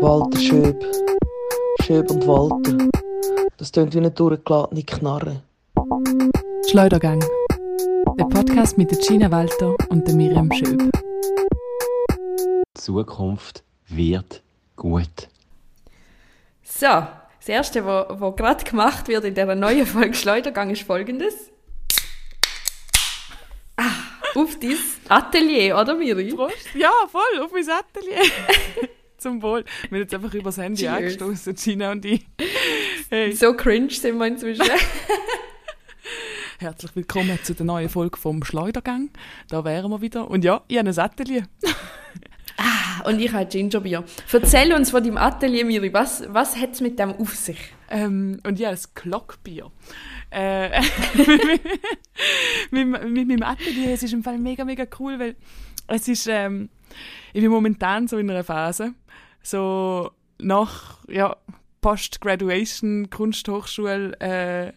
Walter Schöb. Schöb und Walter. Das tönt wie eine durchgeladene Knarre. Schleudergang. Der Podcast mit der Gina Walter und der Miriam Schöb. Die Zukunft wird gut. So, das Erste, was, was gerade gemacht wird in dieser neuen Folge Schleudergang, ist folgendes. Ah, auf dein Atelier, oder Miri? Prost. Ja, voll, auf mein Atelier. Zum Wohl. Wir haben jetzt einfach übers Handy Cheers. angestoßen, Gina und ich. Hey. So cringe sind wir inzwischen. Herzlich willkommen zu der neuen Folge vom Schleudergang. Da wären wir wieder. Und ja, ich habe ein Atelier. Und ich habe Gingerbier. Erzähl uns von deinem Atelier, Miri. Was, was hat es mit dem auf sich? Ähm, und ja, das Glockbier. Äh, mit, meinem Atelier, es ist im Fall mega, mega cool, weil es ist, ähm, ich bin momentan so in einer Phase, so nach, ja, Post-Graduation, Kunsthochschule, äh,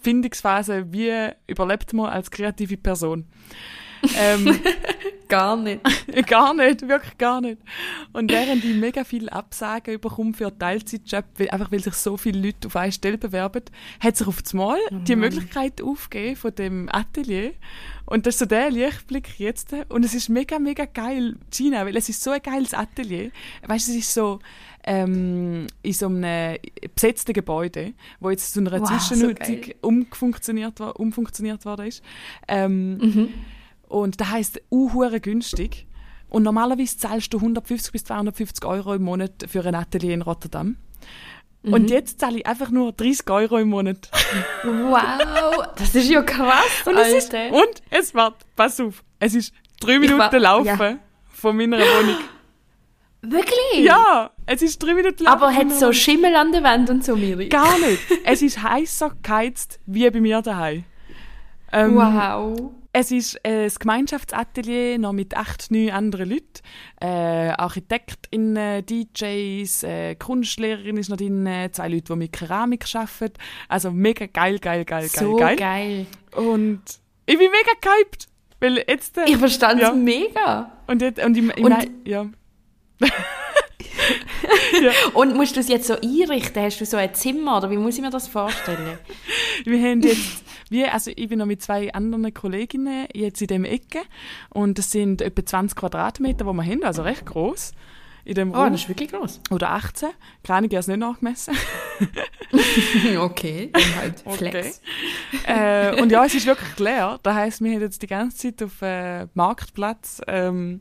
Findungsphase, wie überlebt man als kreative Person? ähm, Gar nicht. gar nicht, wirklich gar nicht. Und während ich mega viel Absagen bekomme für Teilzeitjob, weil, einfach weil sich so viele Leute auf eine Stelle bewerben, hat sich auf das Mal die Möglichkeit aufgegeben von dem Atelier. Und das ist so der Lichtblick jetzt. Und es ist mega, mega geil, Gina, weil es ist so ein geiles Atelier. Weißt du, es ist so ähm, in so einem besetzten Gebäude, wo jetzt zu einer Wow, so Zwischennutzung geil. umfunktioniert, war- umfunktioniert worden ist. Ähm, und das heisst, uhure günstig. Und normalerweise zahlst du 150 bis 250 Euro im Monat für ein Atelier in Rotterdam. Und jetzt zahle ich einfach nur 30 Euro im Monat. Wow, das ist ja krass, Und es, ist, und es wird, pass auf, es ist drei Minuten wa- laufen ja. von meiner Wohnung. Wirklich? Ja, es ist drei Minuten laufen. Aber hat so. Schimmel an der Wand und so, Miri? Gar nicht. Es ist heißer geheizt wie bei mir daheim. Ähm, Wow. Es ist äh, ein Gemeinschaftsatelier noch mit acht, neun anderen Leuten. Äh, ArchitektInnen, DJs, äh, Kunstlehrerin ist noch drin, äh, zwei Leute, die mit Keramik arbeiten. Also mega geil, geil, geil, So geil, geil. geil. Und ich bin mega gehypt. Weil jetzt... Äh, Ich verstand es Ja. mega. und, jetzt, und, ich, ich Und- mein, ja. Und musst du es jetzt so einrichten? Hast du so ein Zimmer oder wie muss ich mir das vorstellen? Wir haben jetzt, wie, also ich bin noch mit zwei anderen Kolleginnen jetzt in dem Ecke und das sind etwa 20 Quadratmeter, die wir haben, also recht groß in dem Oh, Raum. das ist wirklich groß. Oder 18. Keine habe es nicht nachgemessen. okay, dann halt Flex. äh, und ja, es ist wirklich leer. Das heisst, wir haben jetzt die ganze Zeit auf äh, Marktplatz ähm,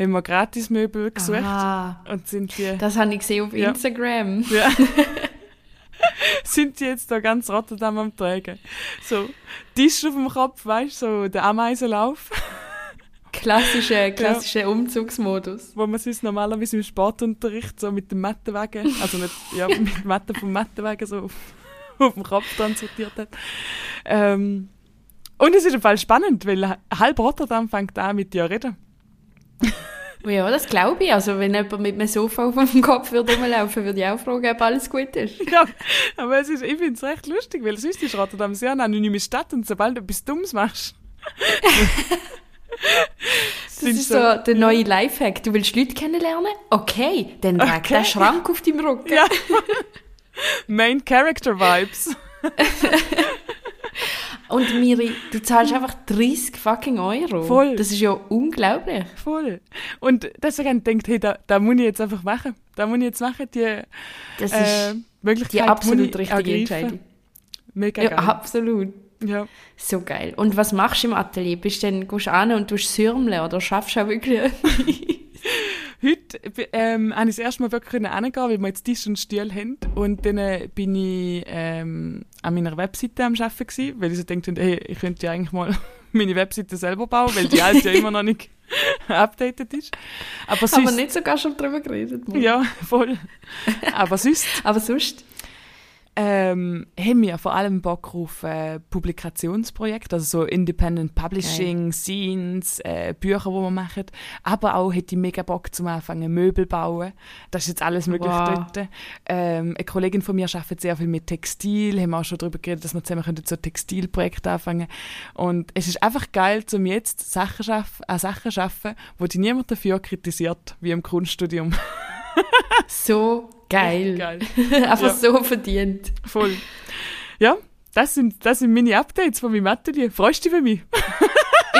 haben wir Gratismöbel gesucht Ah, und sind die, das habe ich gesehen auf Ja. Instagram. ja, sind die jetzt da ganz Rotterdam am tragen. So, Tisch auf dem Kopf, weißt du, so der Ameisenlauf, Klassischer, klassischer Umzugsmodus. wo man sonst normalerweise im Sportunterricht so mit dem Mattenwagen, also nicht, ja, mit dem Matten vom Mattenwagen so auf, auf dem Kopf transportiert hat. Ähm, und es ist im Fall spannend, weil halb Rotterdam fängt an mit dir reden. Ja, das glaube ich. Also wenn jemand mit einem Sofa auf dem Kopf würde rumlaufen, würde ich auch fragen, ob alles gut ist. Ja, aber es ist, ich finde es recht lustig, weil sonst ist Rotterdam sehr eine anonyme Stadt und sobald du etwas Dummes machst. Das ist so der neue Lifehack. Du willst Leute kennenlernen? Okay, dann trag Okay. den Schrank auf deinem Rücken. Ja. Main Character Vibes. Und Miri, du zahlst einfach 30 fucking Euro. Voll. Das ist ja unglaublich. Voll. Und deswegen denkt, hey, da, da muss ich jetzt einfach machen. Da muss ich jetzt machen, die Das äh, ist Möglichkeit die absolut richtige ergreifen. Entscheidung. Mega Ja, geil. absolut. Ja. So geil. Und was machst du im Atelier? Bist du dann, gehst du an und tust Sürmeln oder schaffst du auch wirklich Heute ähm, habe ich das erste Mal wirklich hingehen, weil wir jetzt Tisch und Stuhl haben. Und dann äh, bin ich ähm, an meiner Webseite am Arbeiten gewesen, weil ich so dachte, hey, ich könnte ja eigentlich mal meine Webseite selber bauen, weil die alte ja immer noch nicht updated ist. Aber sonst, Aber nicht sogar schon drüber geredet. Mann. Ja, voll. Aber sonst Aber sonst, ähm, haben wir vor allem Bock auf äh, Publikationsprojekte, also so Independent Publishing, Scenes, äh, Bücher, die wir machen. Aber auch hätte ich mega Bock zum Anfangen Möbel bauen. Das ist jetzt alles möglich Wow. dort. Ähm, eine Kollegin von mir arbeitet sehr viel mit Textil, haben auch schon darüber geredet, dass wir zusammen so Textilprojekte anfangen Und es ist einfach geil, um jetzt Sachen schaff, an Sachen zu arbeiten, wo dich niemand dafür kritisiert, wie im Grundstudium. So geil. geil. Einfach Ja. so verdient. Voll. Ja, das sind, das sind meine Updates von meinem Atelier. Freust du dich für mich?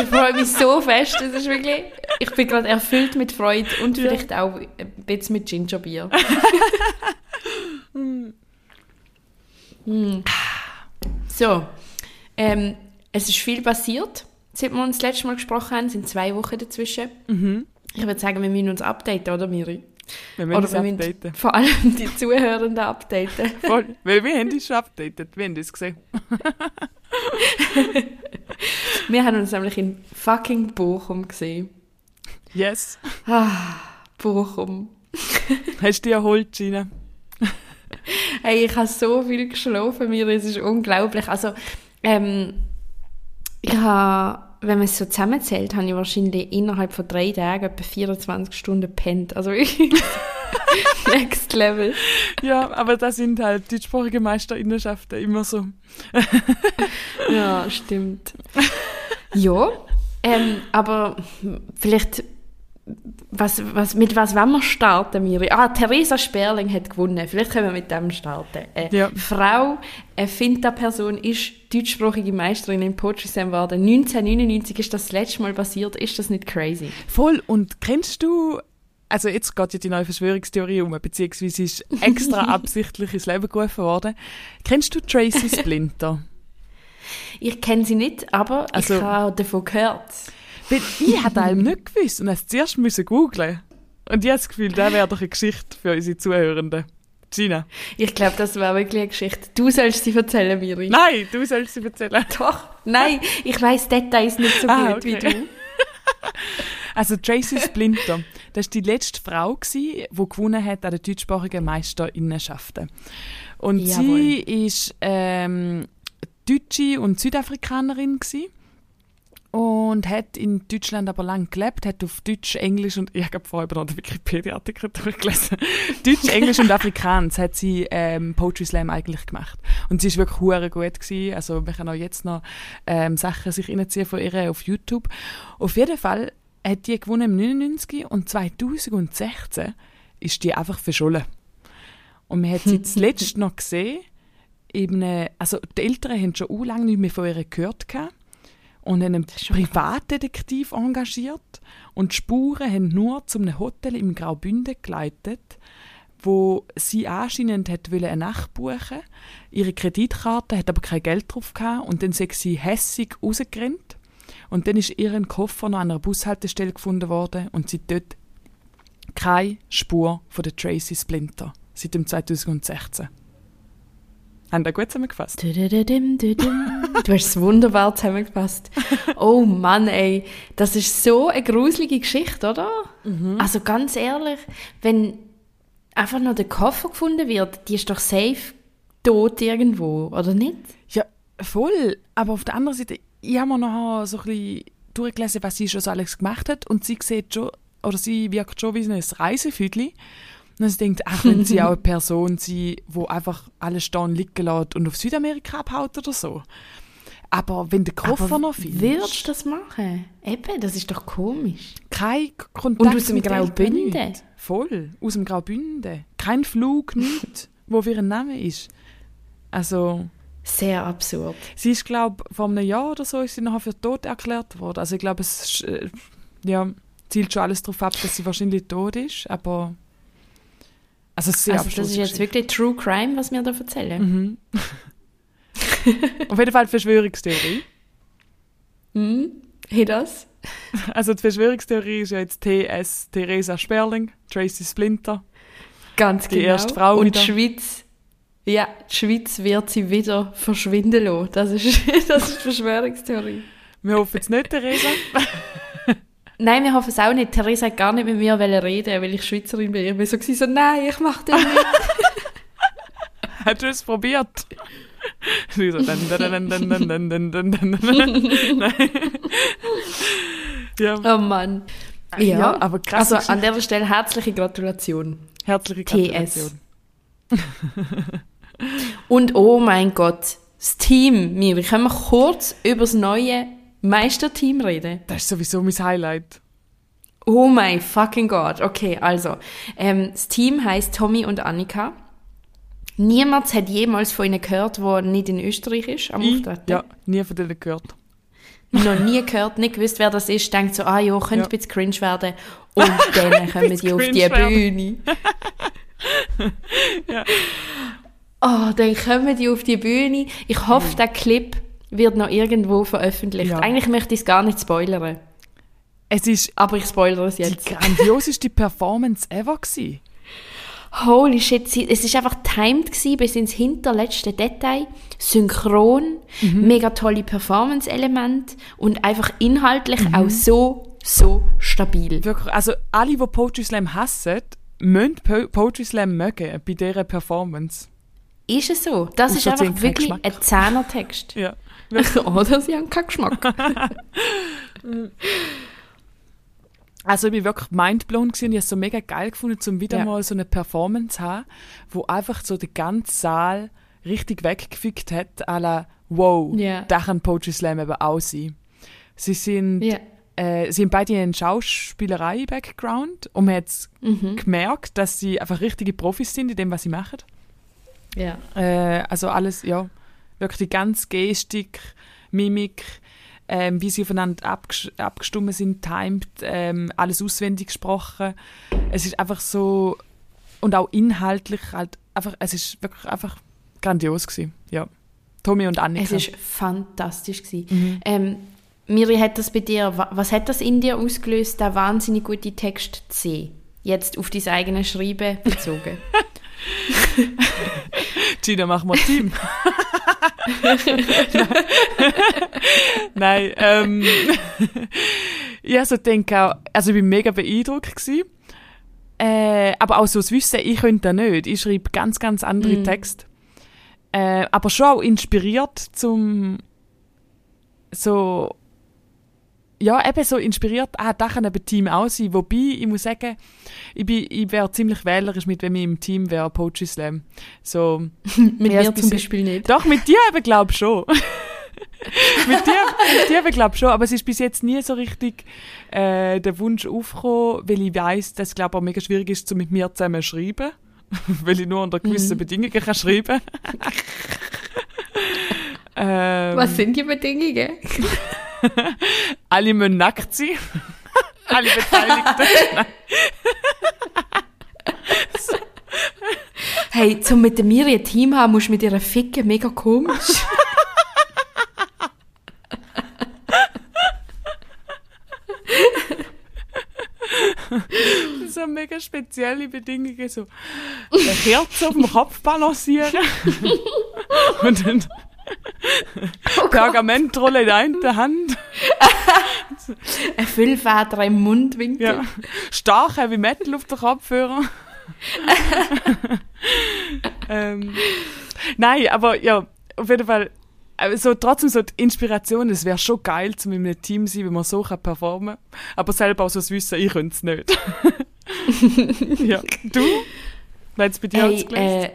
Ich freue mich so fest. Das ist wirklich, ich bin gerade erfüllt mit Freude und Ja. vielleicht auch ein bisschen mit Gingerbier. Hm. So, ähm, es ist viel passiert, seit wir uns das letzte Mal gesprochen haben. Es sind zwei Wochen dazwischen. Mhm. Ich würde sagen, wir müssen uns updaten, oder Miri? Wir müssen Oder wir müssen updaten. vor allem die Zuhörenden updaten. Voll. Weil wir haben uns schon updated. Wir haben das gesehen. Wir haben uns nämlich in fucking Bochum gesehen. Yes. Ah, Bochum. Hast du dich erholt, Gina? Hey, ich habe so viel geschlafen, mir, es ist unglaublich. Also, ähm, ich habe, wenn man es so zusammenzählt, habe ich wahrscheinlich innerhalb von drei Tagen etwa 24 Stunden gepennt. Also next level. Ja, aber das sind halt deutschsprachige Meisterinnenschaften immer so. Ja, stimmt. ja, ähm, aber vielleicht, was, was, mit was wollen wir starten, Miri? Ah, Theresa Sperling hat gewonnen. Vielleicht können wir mit dem starten. Eine Ja. Frau, eine Finta-Person, ist deutschsprachige Meisterin im Poetry Slam geworden. 1999 ist das, das letzte Mal passiert. Ist das nicht crazy? Voll. Und kennst du, also jetzt geht ja die neue Verschwörungstheorie um, beziehungsweise ist extra absichtlich ins Leben gerufen worden. Kennst du Tracy Splinter? Ich kenne sie nicht, aber Also- ich habe davon gehört. Weil ich hatte allem nicht gewusst und es zuerst müssen googlen. Und habe das Gefühl, das wäre doch eine Geschichte für unsere Zuhörenden. Gina. Ich glaube, das wäre wirklich eine Geschichte. Du sollst sie erzählen, Miri. Nein, du sollst sie erzählen. Doch. Nein, ich weiß Details nicht so gut Ah, wie okay. du. Also Tracy Splinter, das war die letzte Frau, gewesen, die gewonnen hat an den deutschsprachigen Meisterinnenschaften. Und sie ist ähm, Deutsche und Südafrikanerin gewesen. Und hat in Deutschland aber lang gelebt, hat auf Deutsch, Englisch und ich habe vorher noch den Wikipedia-Artikel durchgelesen. Deutsch, Englisch und Afrikaans hat sie ähm, Poetry Slam eigentlich gemacht. Und sie ist wirklich hure gut gewesen. Also man kann auch jetzt noch ähm, Sachen sich reinziehen von ihr auf YouTube. Auf jeden Fall hat die gewonnen im 99 und 2016 ist die einfach verschollen. Und man hat sie zuletzt noch gesehen, eben, also die Eltern haben schon lange nicht mehr von ihr gehört gehabt und einen Privatdetektiv engagiert. Und die Spuren haben nur zu einem Hotel im Graubünden geleitet, wo sie anscheinend hat wollen eine Nacht buchen. Ihre Kreditkarte hat aber kein Geld drauf gehabt und dann sind sie hässig rausgerannt. Und dann ist ihr Koffer noch an einer Bushaltestelle gefunden worden und sie dort keine Spur von der Tracy Splinter seit dem 2016. Haben ihr gut zusammengefasst? Du hast es wunderbar zusammengefasst. Oh Mann, ey. Das ist so eine gruselige Geschichte, oder? Also ganz ehrlich, wenn einfach noch der Koffer gefunden wird, die ist doch safe tot irgendwo, oder nicht? Ja, voll. Aber auf der anderen Seite, ich habe mir noch so ein bisschen durchgelesen, was sie schon so alles gemacht hat und sie sieht schon, oder sie wirkt schon wie ein Reisefüdli. Und sie denkt, ach, wenn sie auch eine Person sein, die einfach alles stehen liegen lässt und auf Südamerika abhaut oder so. Aber wenn der Koffer Aber noch findest, Würdest du das machen? Eben, das ist doch komisch. kein Kontakt Und aus dem Graubünden? Voll, aus dem Graubünden. Kein Flug, nichts, wo für ein Name ist. Also, Sehr absurd. sie ist, glaube vor einem Jahr oder so ist sie nachher für tot erklärt worden. Also ich glaube, es äh, ja, zielt schon alles darauf ab, dass sie wahrscheinlich tot ist, aber also sehr also das ist jetzt wirklich True Crime, was wir da erzählen. Mhm. Auf jeden Fall Verschwörungstheorie. Mhm. Hey, das? Also die Verschwörungstheorie ist ja jetzt TS Theresa Sperling, Tracy Splinter. Ganz Die genau. erste Frau Und wieder. die Schweiz, ja, die Schweiz wird sie wieder verschwinden lassen. Das ist, das ist die Verschwörungstheorie. Wir hoffen es nicht, Theresa. Nein, wir hoffen es auch nicht. Theresa hat gar nicht mit mir reden, weil ich Schweizerin bin. Ich bin so, so nein, ich mache das nicht. Hast du es probiert? Sie so, dann, dann, dann, dann, dann, dann, dann, dann, dann. Ja. Oh Mann. Ja, Ja, aber krass. Also an der Stelle herzliche Gratulation. Herzliche TS. Gratulation. Und oh mein Gott, das Team, Miri, können wir kurz über das neue Meisterteam reden? Das ist sowieso mein Highlight. Oh mein fucking Gott. Okay, also, ähm, das Team heißt Tommy und Annika. Niemand hat jemals von ihnen gehört, der nicht in Österreich ist am Ich, Auftreten. ja, nie von denen gehört. Noch nie gehört, nicht gewusst, wer das ist. Denkt so, ah ja, könnte Ja. ein bisschen cringe werden. Und dann kommen die auf die. Bühne. Ja. Oh, dann kommen die auf die Bühne. Ich hoffe, der Clip wird noch irgendwo veröffentlicht. Ja. Eigentlich möchte ich es gar nicht spoilern. Es ist Aber ich spoilere es die jetzt. grandioseste Performance ever gewesen. Holy shit, es ist einfach timed gewesen, bis ins hinterletzte Detail. Synchron, Mhm. mega tolle Performance-Elemente und einfach inhaltlich Mhm. auch so, so stabil. Wirklich, also alle, die Poetry Slam hassen, müssen Po- Poetry Slam mögen bei dieser Performance. Ist es so? Das Und ist so einfach wirklich ein Zehnertext. Ja. Oder sie haben keinen Geschmack. Also ich bin wirklich mindblown gewesen. Ich habe es so mega geil gefunden, um wieder Ja. mal so eine Performance zu haben, wo einfach so den ganzen Saal richtig weggefickt hat, à la, wow, Ja. da kann Poetry Slam eben auch sein. Sie sind, ja. äh, sie haben beide einen Schauspielerei-Background und man hat Mhm. gemerkt, dass sie einfach richtige Profis sind in dem, was sie machen. ja. Äh, also alles, ja, wirklich die ganze Gestik, Mimik, ähm, wie sie aufeinander abges abgestimmt sind, timed, ähm, alles auswendig gesprochen. Es ist einfach so, und auch inhaltlich halt einfach, es ist wirklich einfach grandios gewesen, ja. Tommy und Annika. Es ist fantastisch gewesen. Mhm. Ähm, Miri, hat das bei dir, wa- was hat das in dir ausgelöst, der wahnsinnig gute Text zu sehen? Jetzt auf dein eigene Schreiben bezogen. Gina, machen wir Team. Nein, ähm, ich also denke auch, also ich bin mega beeindruckt gewesen. Äh, aber auch so das Wissen, ich könnte das nicht. Ich schreibe ganz, ganz andere Mm. Texte. Äh, aber schon auch inspiriert zum so ja, eben so inspiriert, ah, da kann eben Team auch sein. Wobei, ich muss sagen, ich, bin, ich wäre ziemlich wählerisch mit, wenn ich im Team wäre, Poetry Slam. So, Mit mir zum Beispiel nicht. doch, mit dir eben glaub schon. mit dir, mit dir eben glaub schon, aber es ist bis jetzt nie so richtig äh, der Wunsch aufgekommen, weil ich weiss, dass es glaube auch mega schwierig ist, so mit mir zusammen zu schreiben, weil ich nur unter gewissen Mhm. Bedingungen kann schreiben. ähm, Was sind die Bedingungen? Alle müssen nackt sein. Alle Beteiligten. Hey, zum mit Miri ein Team haben, musst du mit ihr ficken, mega komisch. so mega spezielle Bedingungen, so eine Kerze auf dem Kopf balancieren und dann Pergamentrolle in der einen Hand, Ein Füllfeder im Mundwinkel. ja. stark Heavy Metal auf den Kopfhörer. ähm, nein, aber ja, auf jeden Fall, also trotzdem so die Inspiration, es wäre schon geil, zum in einem Team sein, wenn man so kann performen aber selber auch so das Wissen, ich könnte es nicht. ja, du? Wer hat's bei dir äh,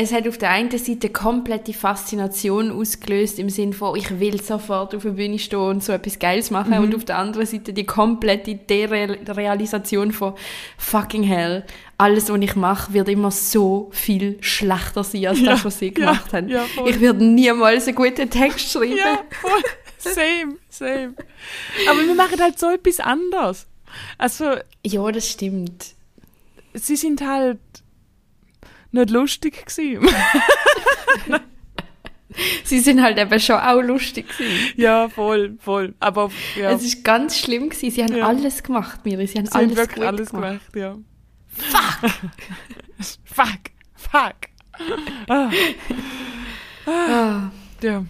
es hat auf der einen Seite komplette Faszination ausgelöst, im Sinn von, ich will sofort auf der Bühne stehen und so etwas Geiles machen. Mhm. Und auf der anderen Seite die komplette Derealisation von fucking hell. Alles, was ich mache, wird immer so viel schlechter sein, als Ja, das, was sie ja, gemacht haben. ja, ich werde niemals einen guten Text schreiben. Ja, voll. Same, same. Aber wir machen halt so etwas anderes. Also, ja das stimmt. sie sind halt nicht lustig gewesen. Sie sind halt eben schon auch lustig gewesen. ja, voll, voll. Aber ja, Es ist ganz schlimm gewesen. Sie haben Ja. alles gemacht, Miri. Sie haben sie haben alles wirklich gut alles gemacht. gemacht, ja. Fuck! fuck! Fuck! Ah, Ah. ja.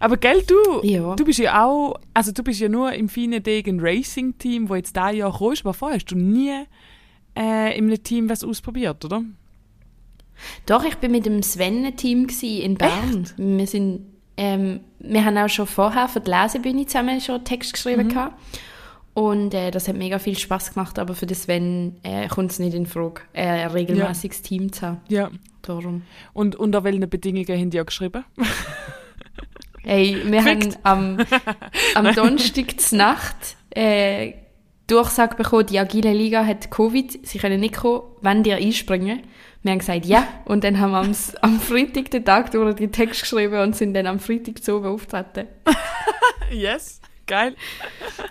Aber gell, du, Ja. du bist ja auch, also du bist ja nur im Fine Degen Racing Team, wo jetzt da Jahr kommst, aber vorher hast du nie äh, in einem Team was ausprobiert, oder? Doch, ich bin mit dem Sven-Team in Bern. Wir sind, ähm, wir haben auch schon vorher für die Lesebühne zusammen schon einen Text geschrieben gehabt. Und äh, das hat mega viel Spaß gemacht, aber für den Sven äh, kommt es nicht in Frage, äh, ein regelmäßiges Team zu haben. Ja. Darum. Und unter welchen Bedingungen haben die auch geschrieben? Hey, wir haben am, am Donnerstag zur Nacht äh, Durchsage bekommen, die Agile Liga hat Covid, sie können nicht kommen, wenn die einspringen. Wir haben gesagt, ja. Und dann haben wir am, am Freitag den Tag durch die Text geschrieben und sind dann am Freitag zu oben auftreten. yes. Geil.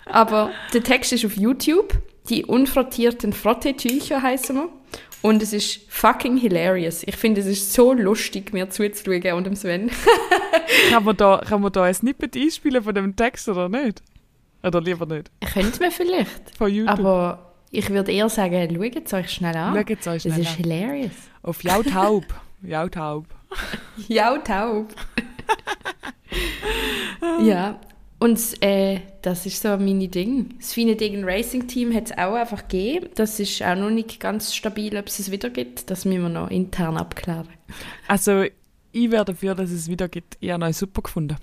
Aber der Text ist auf YouTube. Die unfrottierten Frottetücher heißen wir. Und es ist fucking hilarious. Ich finde, es ist so lustig, mir zuzuschauen und dem Sven. Kann man da, kann man da ein Snippet einspielen von dem Text oder nicht? Oder lieber nicht? Könnte man vielleicht. Von YouTube. Aber ich würde eher sagen, schaut es euch schnell an. Schaut es euch schnell Es ist an. hilarious. Auf Jautaub. Jautaub. Ja, taub. ja, und äh, das ist so meine Ding. Das Fine Degen Racing Team hat es auch einfach gegeben. Das ist auch noch nicht ganz stabil, ob es es wieder gibt. Das müssen wir noch intern abklären. Also, ich wäre dafür, dass es wieder gibt. Ich habe ihn super gefunden.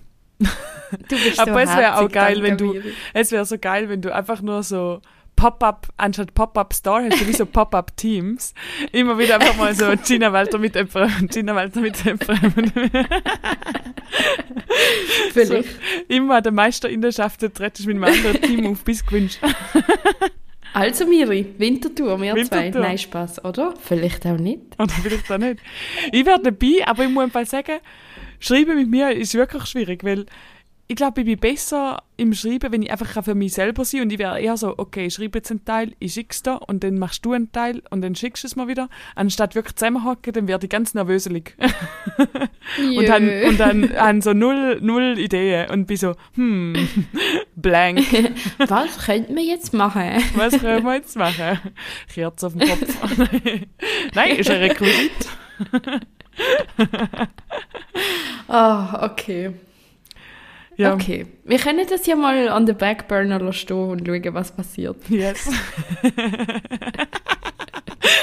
Du bist Aber es wäre auch geil, wenn du, Miri. es wäre so geil, wenn du einfach nur so Pop-up, anstatt Pop-up Store hast du wie so Pop-up Teams. Immer wieder einfach mal so Gina Walter mit jemandem, Gina Walter mit jemandem. Vielleicht. Immer der Meister in der Schaft, jetzt rettest du mit einem anderen Team auf, bis gewünscht. Also Miri, Wintertour, wir Winterthur. zwei. Nein, Spaß, oder? Vielleicht auch nicht. Oder vielleicht auch nicht. Ich wäre dabei, aber ich muss einfach sagen, Schreiben mit mir ist wirklich schwierig, weil ich glaube, ich bin besser im Schreiben, wenn ich einfach für mich selber sein und ich wäre eher so, okay, ich schreibe jetzt einen Teil, ich schick's dir und dann machst du einen Teil und dann schickst du es mir wieder. Anstatt wirklich zusammenhocken, dann werde ich ganz nervöselig. und dann, und dann haben so null, null Ideen und bin so, hm, blank. Was könnten wir jetzt machen? Was können wir jetzt machen? Kerze auf dem Kopf. Nein, ist ein Requisit. Ah, okay. Ja. Okay. Wir können das ja mal an der Backburner stehen und schauen, was passiert. Yes.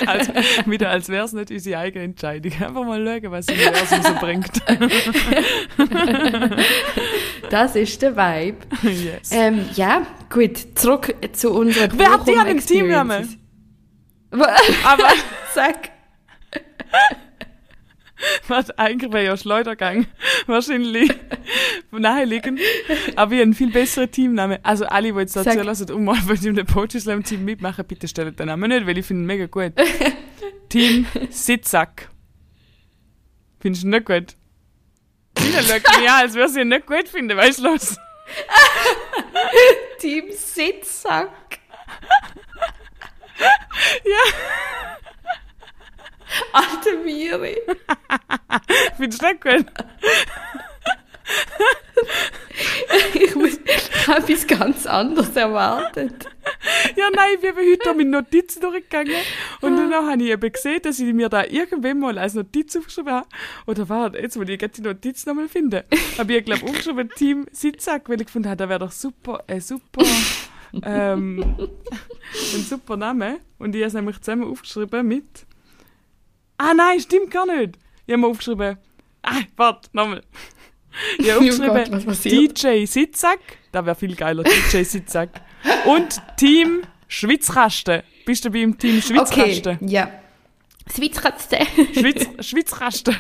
also, wieder als wäre es nicht unsere eigene Entscheidung. Einfach mal schauen, was das Universum so bringt. Das ist der Vibe. yes. Ähm, ja, gut. Zurück zu unserer Wer hat die Bochum einen Teamnamen? Aber Sag. was, eigentlich wäre ja Schleudergang wahrscheinlich naheliegend. Aber ich habe einen viel besseren Teamnamen. Also alle, die jetzt Sag. dazu lassen, um mal bei dem Poetry Slam Team mitmachen, bitte stellt den Namen nicht, weil ich finde ihn mega gut. Team Sitzsack. Findest du nicht gut? Wieder schaut mich an, als würde sie ihn nicht gut finden, weißt du los? Team Sitzsack. Ja. Alte Miri. Nicht gut? Ich muss- ich habe etwas ganz anderes erwartet. Ja, nein, ich bin heute mit Notizen durchgegangen und dann habe ich eben gesehen, dass ich mir da irgendwann mal als Notiz aufgeschrieben habe. Oder warte, jetzt will ich die Notiz nochmal finden. Habe ich, glaube aufgeschrieben, Team Sitzsack, weil ich gefunden habe, das wäre doch super, ein super, ähm, ein super Name. Und ich habe es nämlich zusammen aufgeschrieben mit... Ah nein, stimmt gar nicht. Ich habe mir aufgeschrieben... Ah, warte, nochmal. Ich habe Oh Gott, aufgeschrieben, was passiert? DJ Sitzsack, das wäre viel geiler, DJ Sitzsack. Und Team Schwitzkasten. Bist du beim Team Okay, Schwitzkasten? ja. Schwitzkasten. Schwitz, Schwitzkasten.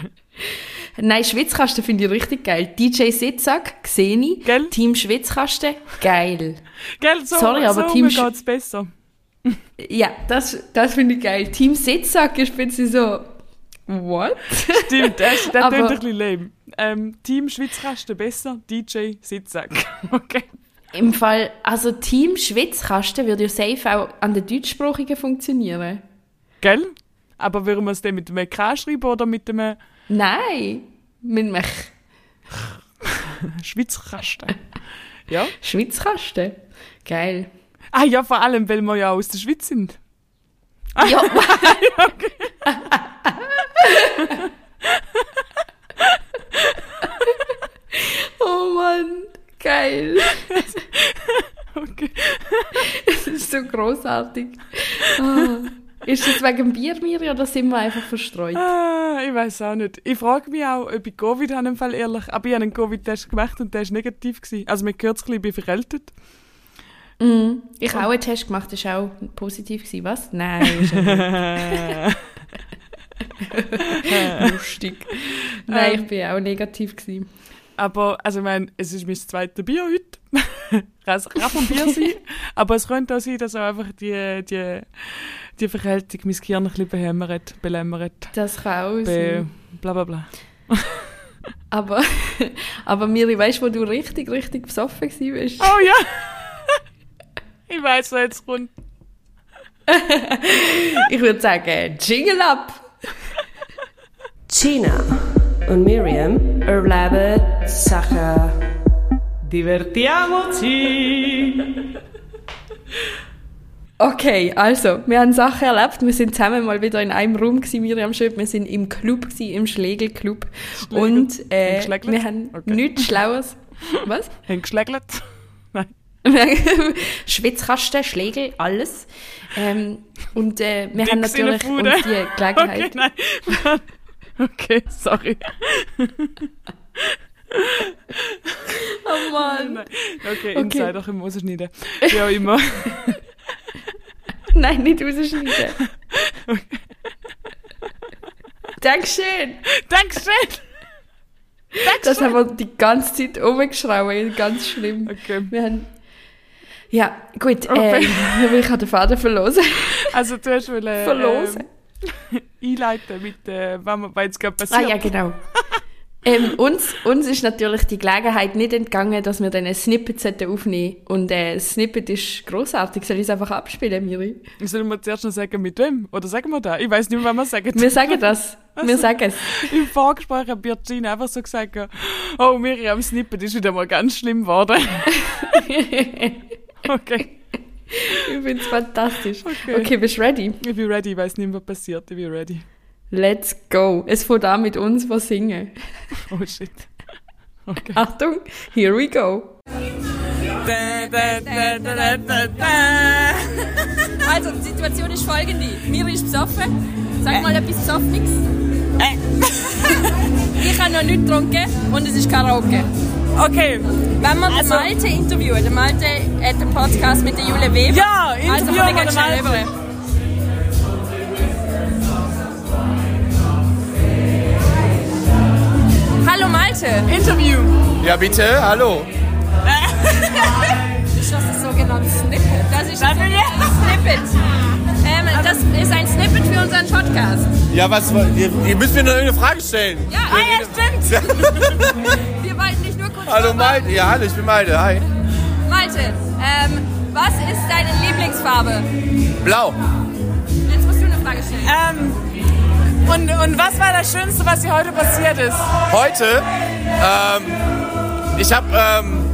Nein, Schwitzkasten finde ich richtig geil. DJ Sitzsack, sehe ich. Gell? Team Schwitzkasten, geil. Gell, so, Sorry, aber so Team geht's besser. Ja, das, das finde ich geil. Team Sitzsack ist ein bisschen so, what? Stimmt, das, das klingt ein bisschen lame. Ähm, Team Schwitzkasten besser, DJ Sitzsack. Okay. Im Fall, also Team Schwitzkasten würde ja safe auch an den Deutschsprachigen funktionieren. Gell? Aber würden wir es dann mit einem K schreiben oder mit einem Nein, mit einem Schwitzkasten? Ja? Schwitzkasten. Geil. Ah ja, vor allem, weil wir ja aus der Schweiz sind. Ja, oh Mann, geil. Okay. Das ist so großartig. Ah. Ist das wegen Bier, Miri, oder sind wir einfach verstreut? Ah, ich weiß auch nicht. Ich frage mich auch, ob ich Covid habe, im Fall ehrlich. Aber ich habe einen Covid-Test gemacht und der war negativ. Gewesen. Also mit kürzlich ich bin verältet. Mhm. Ich habe auch einen Test gemacht, das war auch positiv. Gewesen. Was? Nein, lustig. Nein, ich bin auch negativ. Gewesen. Aber, also ich meine, es ist mein zweites Bier heute. Es kann vom Bier sein. Aber es könnte auch sein, dass auch einfach die, die, die Verkältung mein Gehirn ein bisschen behämmert, belämmert. Das kann auch sein. bla bla bla. Aber, aber Miri, weißt du, wo du richtig, richtig besoffen warst? Oh ja! Ich weiß, was jetzt kommt. Ich würde sagen, Jingle up! Gina und Miriam erleben Sachen. Divertiamoci! Okay, also, wir haben Sachen erlebt. Wir sind zusammen mal wieder in einem Raum gewesen, Miriam Schöp. Wir sind im Club gewesen, im Schlegel-Club. Schlegel? Und äh, wir haben Okay. nichts Schlaues. Was? Haben geschlägelt? Schwitzkasten, Schlägel, alles. Ähm, und äh, wir haben in der natürlich uns die Gelegenheit. Okay, nein. okay, sorry. Oh Mann. Okay, Okay. Insider können wir rausschneiden. Auch immer. Nein, nicht rausschneiden. Dankeschön. Dankeschön! Das haben wir die ganze Zeit rumgeschrauben, ganz schlimm. Okay. Wir haben... Ja, gut, äh, ich kann den Faden verlosen. Also du hast wollen, Verlosen. ähm, einleiten mit, äh, was jetzt gerade Ah passiert. ja, genau. ähm, uns, uns ist natürlich die Gelegenheit nicht entgangen, dass wir dann ein Snippet aufnehmen Und äh, das Snippet ist grossartig. Soll ich es einfach abspielen, Miri? Sollen wir zuerst noch sagen, mit wem? Oder sagen wir da? Ich weiß nicht mehr, was wir sagen. Wir sagen das. Wir sagen es. Im Vorgespräch hat Birgina einfach so gesagt, oh Miriam, Snippet ist wieder mal ganz schlimm geworden. okay, Ich finde es fantastisch. Okay. Okay. bist du ready? ich bin ready, ich weiß nicht, was passiert, ich bin ready. Let's go. Es fängt an mit uns, was singen. Oh shit. Okay. Achtung, here we go. Also, die Situation ist folgende. Miri ist besoffen. Sag mal etwas Besoffenes. ich habe noch nichts getrunken und es ist Karaoke. Okay, Wenn wir den Malte interviewen, der Malte hat einen Podcast mit der Jule Weber. Ja, also interviewen ich wir ganz den schnell Malte. rüber. Hallo Malte. Interview. Ja, bitte, hallo. Ist das ein sogenanntes Snippet? Das ist Das Snippet. Ähm, das ist ein Snippet für unseren Podcast. Ja, was, ihr, ihr müsst mir noch irgendeine Frage stellen. Ja, ah, ja, stimmt. Wir wollten dich nur kurz Hallo fragen. Malte, ja, hallo, ich bin Malte, hi. Malte, ähm, was ist deine Lieblingsfarbe? Blau. Jetzt musst du eine Frage stellen. Ähm, und, und was war das Schönste, was dir heute passiert ist? Heute, ähm, ich hab, ähm,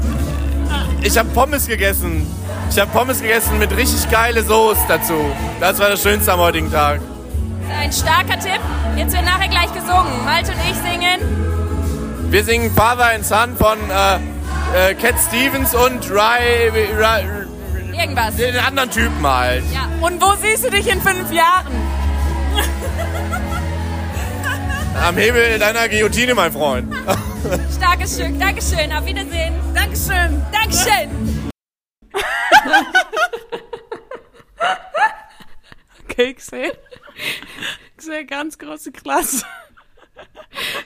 ich hab Pommes gegessen. Ich hab Pommes gegessen mit richtig geile Soße dazu. Das war das Schönste am heutigen Tag. Ein starker Tipp. Jetzt wird nachher gleich gesungen. Malte und ich singen. Wir singen Father and Son von äh, äh, Cat Stevens und Ry, Ry, Irgendwas. den anderen Typen halt. Ja. Und wo siehst du dich in fünf Jahren? Am Hebel deiner Guillotine, mein Freund. Starkes Stück. Dankeschön. Auf Wiedersehen. Dankeschön. Dankeschön. Okay, gesehen. Gesehen, ganz große Klasse.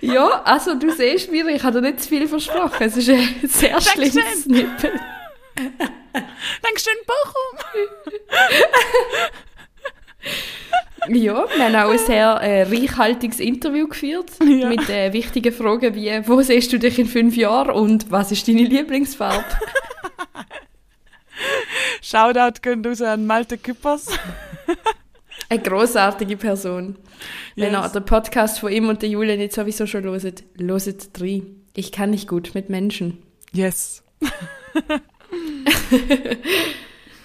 Ja, also du siehst, Miri, ich habe dir nicht zu viel versprochen. Es ist ein sehr schlimmes Dankeschön. Snippet. Dankeschön, Bochum. Ja, wir haben auch ein sehr äh, reichhaltiges Interview geführt Ja. mit äh, wichtigen Fragen wie «Wo siehst du dich in fünf Jahren?» und «Was ist deine Lieblingsfarbe?» Shoutout geht raus an Malte Küppers. Eine grossartige Person. Wenn Yes. ihr den Podcast von ihm und der Julia nicht sowieso schon hört, hört rein. Ich kann nicht gut mit Menschen. Yes.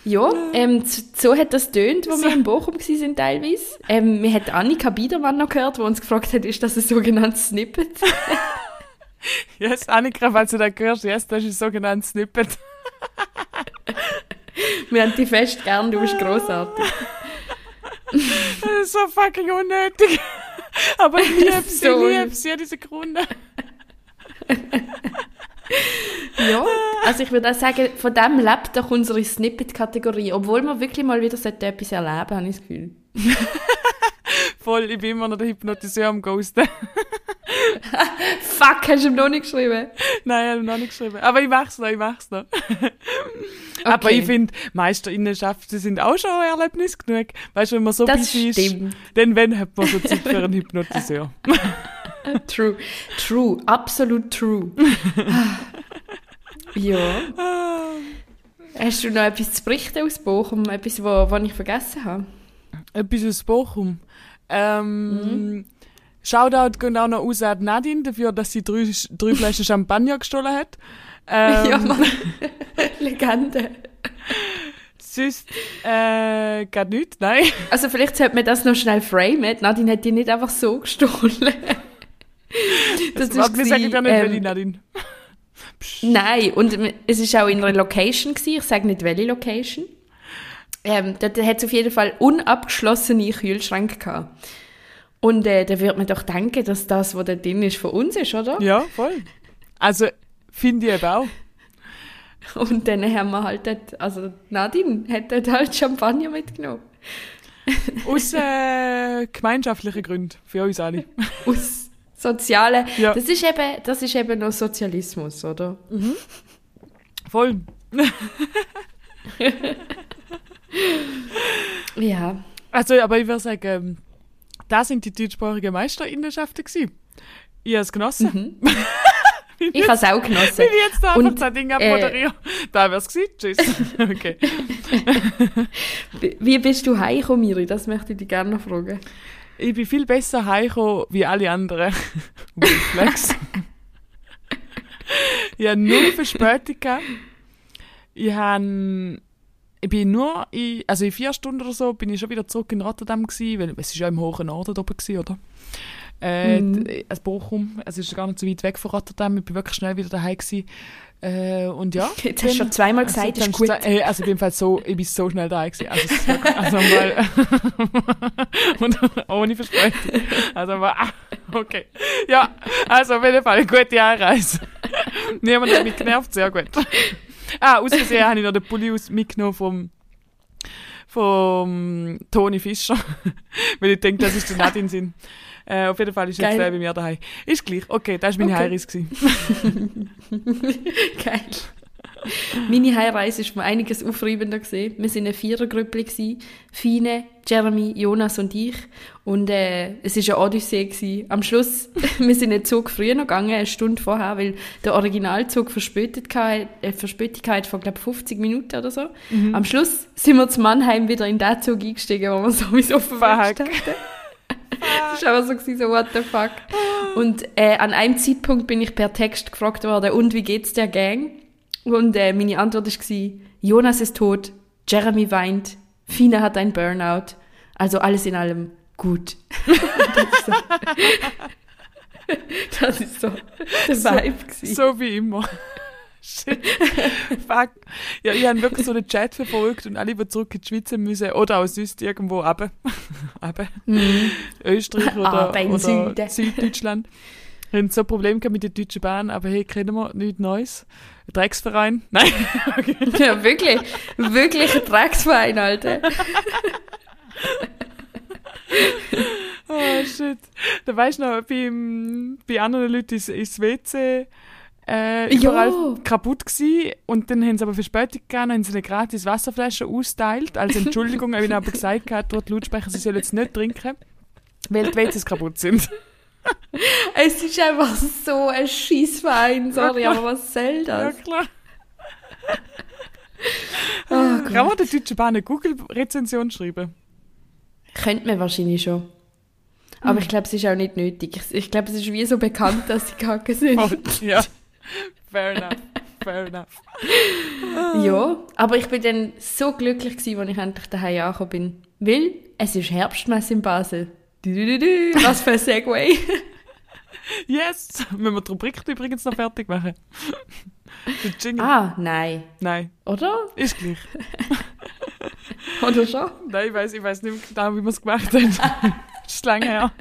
Ja, ähm, so hat das tönt, wo wir in Bochum gsi sind teilweise. Ähm, wir hat Annika Biedermann noch gehört, die uns gefragt hat, ist das ein sogenanntes Snippet? Yes, Annika, falls du das hörst, yes, das ist ein sogenanntes Snippet. wir haben dich fest gern, du bist grossartig. Das ist so fucking unnötig. Aber ich liebe sie, So ich liebe sie, jede Sekunde. Ja, also ich würde auch sagen, von dem lebt doch unsere Snippet-Kategorie. Obwohl wir wirklich mal wieder etwas erleben, habe ich das Gefühl. Voll, ich bin immer noch der Hypnotiseur am Ghosten. Fuck, hast du ihm noch nicht geschrieben? Nein, ich habe noch nicht geschrieben. Aber ich mach's noch, ich mach's noch. Aber Okay. ich finde, Meisterinnenschaften sind auch schon ein Erlebnis genug. Weißt du, wenn man so Das busy ist, dann wenn hat man so Zeit für einen Hypnotiseur. True. True. Absolut true. ja. Hast du noch etwas zu berichten aus Bochum? Etwas, wo, wo ich vergessen habe? Etwas aus Bochum. Ähm, Mhm. Shoutout geht auch noch aus an Nadine dafür, dass sie drei, drei Flaschen Champagner gestohlen hat. Ähm, ja, Mann. Legende. Sonst, äh, gar nichts, nein. Also vielleicht sollte man das noch schnell framen. Nadine hat die nicht einfach so gestohlen. Das wir ist sagen dir nicht, ähm, Nadine. Nein, und es ist auch in einer Location gewesen. Ich sage nicht welche Location. Ähm, dort hat es auf jeden Fall unabgeschlossene Kühlschränke gehabt. Und äh, da wird man doch denken, dass das, was da drin ist, von uns ist, oder? Ja, voll. Also, finde ich eben auch. Und dann haben wir halt dort, also Nadine hat dort halt Champagner mitgenommen. Aus äh, gemeinschaftlichen Gründen, für uns alle. Aus sozialen. Ja. Das, ist eben, das ist eben noch Sozialismus, oder? Voll. Ja. Also, aber ich würde sagen, ähm, das sind die deutschsprachigen Meisterinnenschaften gewesen. Ich habe es genossen. Ich habe es auch genossen. Wenn ich jetzt da Und, einfach zwei Dinge äh, abmoderiere, da wäre es gewesen. Tschüss. Okay. Wie bist du heimgekommen, Miri? Das möchte ich dich gerne noch fragen. Ich bin viel besser heimgekommen wie alle anderen. Flex. ich hatte null Verspätung. gehabt. Ich, habe, ich bin nur, in, also in vier Stunden oder so, bin ich schon wieder zurück in Rotterdam gewesen, weil es ist ja im hohen Norden oben gewesen, oder? Äh, Mhm. d- also Bochum, es ist gar nicht so weit weg von Rotterdam, ich bin wirklich schnell wieder daheim gewesen. Äh, und ja. Jetzt hast du schon zweimal gesagt, also, ist gut. Ey, also bin Fall so, ich bin so schnell da gewesen. Also, also mal, und ohne Versprechen. Also mal, ah, okay. Ja, also auf jeden Fall eine gute Anreise. Niemand hat mich genervt, sehr gut. Ah, aus Versehen habe ich noch den Pulli aus mitgenommen vom, vom Toni Fischer. Weil ich denke, das ist der Nadine Sinn. Äh, auf jeden Fall ist jetzt äh, bei mir daheim. Ist gleich. Okay, das war meine Okay. Heimreise. Geil. Meine Heimreise war einiges aufreibender. Gewesen. Wir waren eine Vierergruppe. gewesen. Fine, Jeremy, Jonas und ich. Und äh, es war eine Odyssee. Gewesen. Am Schluss, wir sind den Zug früher noch gegangen, eine Stunde vorher, weil der Originalzug verspätet hatte, äh, Verspätung hatte von, glaube 50 Minuten oder so. Am Schluss sind wir zu Mannheim wieder in den Zug eingestiegen, wo wir sowieso verwechselt hatten. Das war einfach so, gewesen, so what the fuck. Und äh, an einem Zeitpunkt bin ich per Text gefragt worden, und wie geht's der Gang? Und äh, meine Antwort war, Jonas ist tot, Jeremy weint, Fine hat ein Burnout. Also alles in allem gut. das ist so, das ist so der Vibe. gewesen. So wie immer. Shit. Fuck. Ja, ich habe wirklich so den Chat verfolgt und alle, die zurück in die Schweiz müssen, oder auch sonst irgendwo runter. runter. Österreich oder, Aber im oder Süden. Süddeutschland. haben so Probleme gehabt mit der Deutschen Bahn, aber hey, kennen wir nichts Neues. Ein Drecksverein? Nein. okay. Ja, wirklich. Wirklich ein Drecksverein, Alter. Oh, shit. Da weißt du noch, beim, bei anderen Leuten ist, ist das WC äh, Ja. überall kaputt gewesen. Und dann haben sie aber Verspätung gegeben, haben sie eine gratis Wasserflasche austeilt. Als Entschuldigung, habe ich aber gesagt, durch die Lautsprecher, sie sollen jetzt nicht trinken, weil die WCs kaputt sind. Es ist einfach so ein Scheissverein, sorry, aber was soll Ja, das? klar. Oh, Kann man der Deutschen Bahn eine Google-Rezension schreiben? Könnte man wahrscheinlich schon. Aber ich glaube, es ist auch nicht nötig. Ich, ich glaube, es ist wie so bekannt, dass sie kacke sind. Oh, ja. Fair enough. Fair enough. Ja, aber ich bin dann so glücklich gewesen, als ich endlich daheim angekommen bin. Weil es ist Herbstmesse in Basel. Du, du, du, du. Was für ein Segway. Yes! Müssen wir die Rubrik übrigens noch fertig machen? Ah, nein. Nein, Oder? ist gleich. Oder schon? Nein, ich weiß ich weiß nicht genau, wie wir es gemacht haben. ist lange her.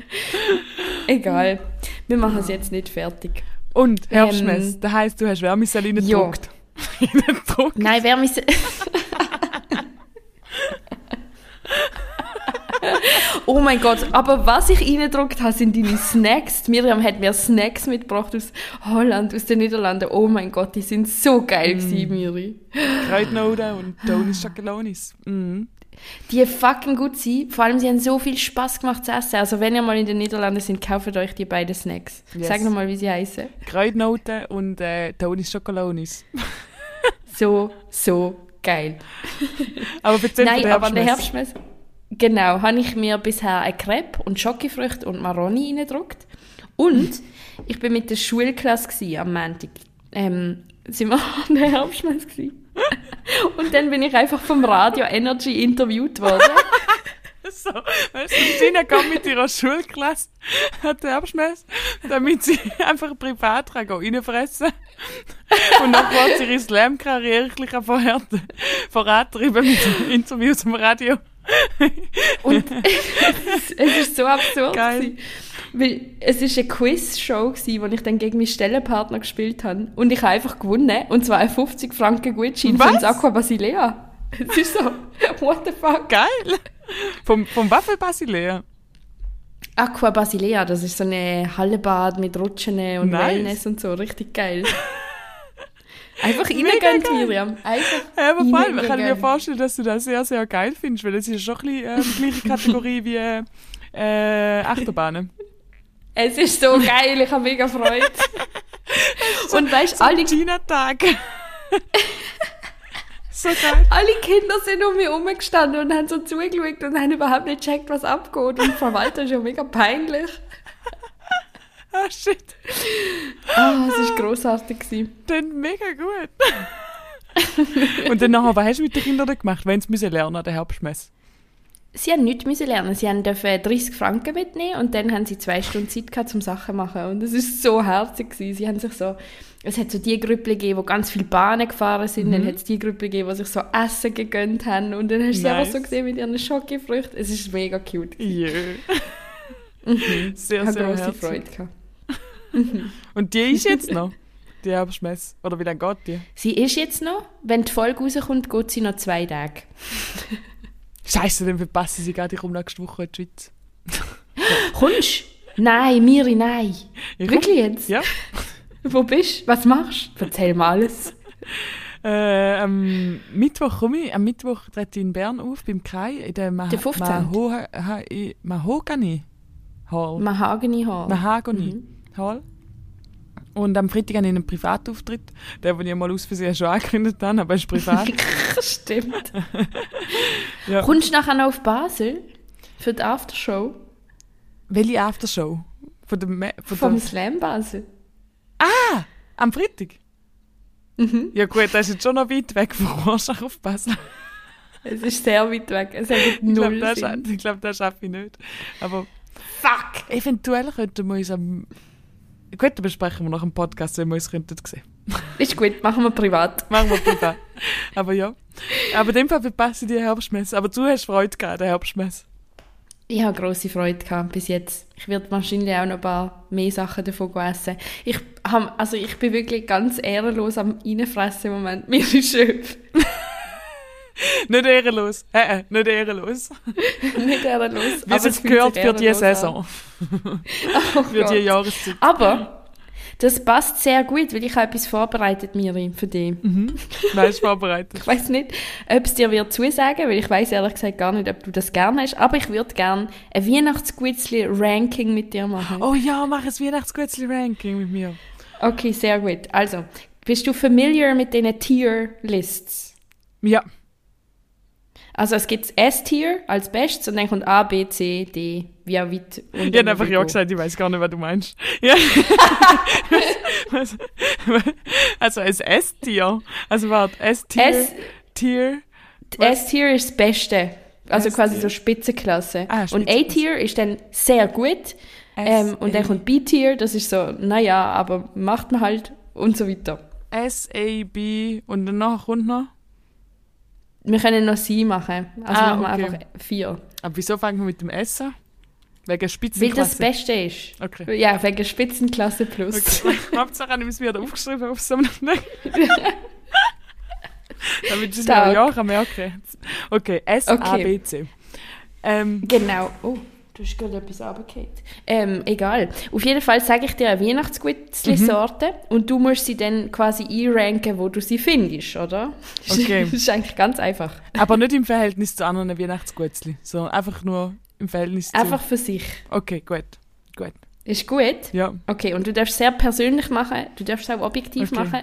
Egal. Wir machen es jetzt nicht fertig. Und Herbstmess, Ähm, das heisst, du hast reingedruckt. Reingedruckt. Nein, mich. oh mein Gott, aber was ich reingedruckt habe, sind deine Snacks. Miriam hat mir Snacks mitgebracht aus Holland, aus den Niederlanden. Oh mein Gott, die sind so geil gewesen, Miri. Kräutnoten und Donis Schokolonis. Mhm. Die fucking gut sind. Vor allem, sie haben so viel Spaß gemacht zu essen. Also wenn ihr mal in den Niederlanden sind, kauft euch die beiden Snacks. Yes. Sag nochmal, wie sie heißen. Kräutnoten und äh, Donis Schokolonis. So, so geil. Aber von Nein, der aber an der Herbstmess. Herbstmesse. Genau, habe ich mir bisher ein Crepe und Schokofrüchte und Maroni reingedruckt. Und ich bin mit der Schulklasse am Montag. Ähm, sind wir an der Herbstmesse gsi. Und dann bin ich einfach vom Radio Energy interviewt worden. So, weißt du, Gina kommt mit ihrer Schulklasse die Herbstmesse, damit sie einfach privat kann reinfressen Und dann wird sie ihre Slam-Karriere verhärten. Vorantreiben mit Interviews im Radio. Und es, es ist so absurd. Geil. gewesen. Weil es ist eine Quiz-Show, wo ich dann gegen meinen Stellenpartner gespielt habe. Und ich habe einfach gewonnen. Und zwar einen 50 Franken Gutschein von Aqua Basilea. Es ist so, what the fuck? Geil! Vom, vom Waffelbasilea. Aqua Basilea, das ist so eine Hallebad mit Rutschen und Nice. Wellness und so. Richtig geil. Einfach reingehen. Miriam. Einfach Ja, aber vor allem kann ich mir reingehen. vorstellen, dass du das sehr, sehr geil findest, weil das ist schon ein bisschen äh, die gleiche Kategorie wie äh, äh, Achterbahnen. Es ist so geil, ich habe mega Freude. und weißt du, alle Gina-Tag. so geil. Alle Kinder sind um mich herumgestanden und haben so zugeschaut und haben überhaupt nicht gecheckt, was abgeht. Und Frau Walter ist ja mega peinlich. Ah, shit. Ah, es war grossartig. gewesen. Dann mega gut. Und dann nachher, was hast du mit den Kindern gemacht, wenn sie lernen an der Herbstmesse? Sie haben nichts müssen lernen. Sie haben dürfen 30 Franken mitnehmen und dann haben sie zwei Stunden Zeit gehabt, zum Sachen zu machen. Und es ist so herzig gewesen. Sie haben sich so, es hat so die Grüppel gegeben, die ganz viele Bahnen gefahren sind. Mhm. Dann hat es die Grüppel gegeben, die sich so Essen gegönnt haben. Und dann hast du sie einfach Nice. so gesehen mit ihren Schokofrüchten. Es ist mega cute. Jö. Sehr, Ich habe sehr herzig. Freude gehabt. Und die ist jetzt noch, die Herbstmesse. Oder wie lange geht die? Sie ist jetzt noch, wenn die Folge rauskommt, geht sie noch zwei Tage. Scheiße, dann verpasse ich sie gerade, ich komme nächste Woche in die Schweiz. Kommst? Nein, Miri, nein. Ich komm. Wirklich jetzt? Ja. Wo bist du? Was machst du? Erzähl mal alles. Äh, am Mittwoch komme ich, am Mittwoch trete ich in Bern auf, beim Kai, in der Mah Der 15.. Maho ha i- Mahogany Hall. Mahagoni Haar. Mahagony Mhm. Hall. Und am Freitag habe ich einen Privatauftritt, der, den ich mal aus Versehen schon angekündigt habe, aber er ist privat. Stimmt. Ja. Kommst du nachher noch auf Basel? Für die Aftershow? Welche Aftershow? Von dem, von Vom der, Slam Basel? am Freitag? Mhm. Ja gut, das ist jetzt schon noch weit weg von Rorschach auf Basel. Es ist sehr weit weg. Es hat Ich null glaube, das, ich glaub, das schaffe ich nicht. Aber Fuck! eventuell könnten wir uns am... Gut, dann besprechen wir nach dem Podcast, wenn wir uns könnten sehen. Ist gut, machen wir privat. Machen wir privat. Aber ja. Aber in dem Fall verpasse ich die Herbstmesse. Aber du hast Freude gehabt, der Herbstmesse. Ich habe grosse Freude gehabt bis jetzt. Ich werde wahrscheinlich auch noch ein paar mehr Sachen davon essen. Ich, hab, also ich bin wirklich ganz ehrenlos am Reinfressen im Moment. Mir ist schön. Nicht ehrenlos. Äh, äh, nicht ehrenlos. Nicht ehrenlos. Wie es jetzt gehört für die Saison. Oh Für die. Jahreszeit. Aber das passt sehr gut, weil ich habe etwas vorbereitet, Miri, für dich. Weißt du, vorbereitet. Ich weiß nicht, ob es dir wird zusagen, weil ich weiß ehrlich gesagt gar nicht, ob du das gerne hast, aber ich würde gerne ein Weihnachtsgutzli-Ranking mit dir machen. Oh ja, mach ein Weihnachtsgutzli-Ranking mit mir. Okay, sehr gut. Also, bist du familiar mit diesen Tier-Lists? Ja. Also es gibt S-Tier als Bestes und dann kommt A, B, C, D, wie auch weit. Ich habe einfach ja gesagt, ich weiß gar nicht, was du meinst. Ja. Was- also ein S-Tier. Also warte, S-Tier. S, Tier. S-Tier ist das Beste. Also quasi so Spitzenklasse. Ah, und Spitzenklasse. A-Tier ist dann sehr gut. Ähm, und dann kommt B-Tier, das ist so, naja, aber macht man halt und so weiter. S, A, B und danach kommt noch Wir können noch sie machen. Also Ah, machen wir okay. einfach vier. Aber wieso fangen wir mit dem Essen? Wegen Weil das Spitzenklasse. Beste ist. Okay. Ja, wegen Spitzenklasse Plus. okay. Hauptsache, ich habe es wieder aufgeschrieben auf so einem Damit ich es mir ja merken. Okay, S, A, Okay. B, C. Ähm, Genau. Oh, du hast gerade etwas runtergefallen. Ähm, egal. Auf jeden Fall sage ich dir eine Weihnachtsgutzli-Sorte und du musst sie dann quasi einranken, wo du sie findest, oder? Okay. Das ist eigentlich ganz einfach. aber nicht im Verhältnis zu anderen Weihnachtsgutzli, sondern einfach nur im Verhältnis Einfach zu... für sich. Okay, gut. Gut. Ist gut? Ja. Okay, und du darfst sehr persönlich machen, du darfst es auch objektiv Okay. machen.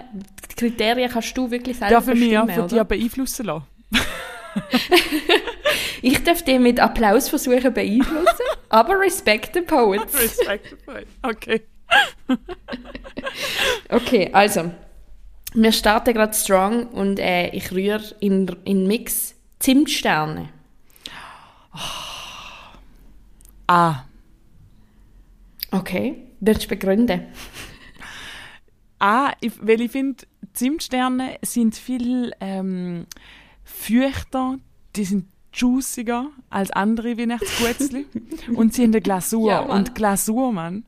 Die Kriterien kannst du wirklich selber Darf ich mich bestimmen, ja von dir beeinflussen lassen? Ich darf dich mit Applaus versuchen beeinflussen, aber respect the poets. Respekt. Okay. Okay, also, wir starten gerade strong und äh, ich rühre in, in Mix Zimtsterne. A. Okay, willst du begründen? A, ich, weil ich finde, Zimtsterne sind viel ähm, feuchter, die sind juiciger als andere Weihnachtsgutzli und sie haben eine Glasur. Ja, Mann. und Glasur, Mann.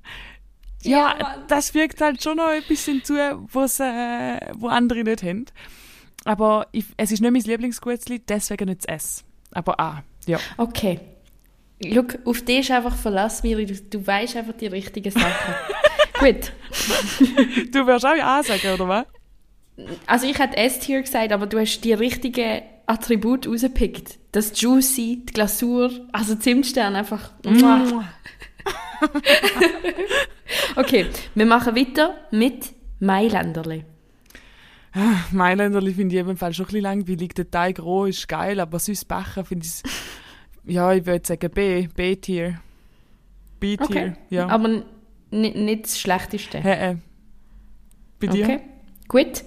Ja, das fügt halt schon noch etwas hinzu, was, äh, wo andere nicht haben. Aber ich, es ist nicht mein Lieblingsgutzli, deswegen nicht das S. Aber A, ja. Okay. Look, auf dich einfach Verlass, Miri. Du, du weißt einfach die richtigen Sachen. Gut. Du wirst auch A sagen, oder was? Also ich hätte S-Tier gesagt, aber du hast die richtigen Attribute rausgepickt. Das Juicy, die Glasur, also Zimtstern einfach. Okay, wir machen weiter mit Mailänderli. Mailänderli finde ich ebenfalls schon ein bisschen langweilig. Der Teig roh ist geil, aber süß backen finde ich, ja, ich würde sagen B, B-Tier. B-Tier, Okay. ja. Aber nicht das Schlechteste. Hä, äh. Bei dir? Okay, gut.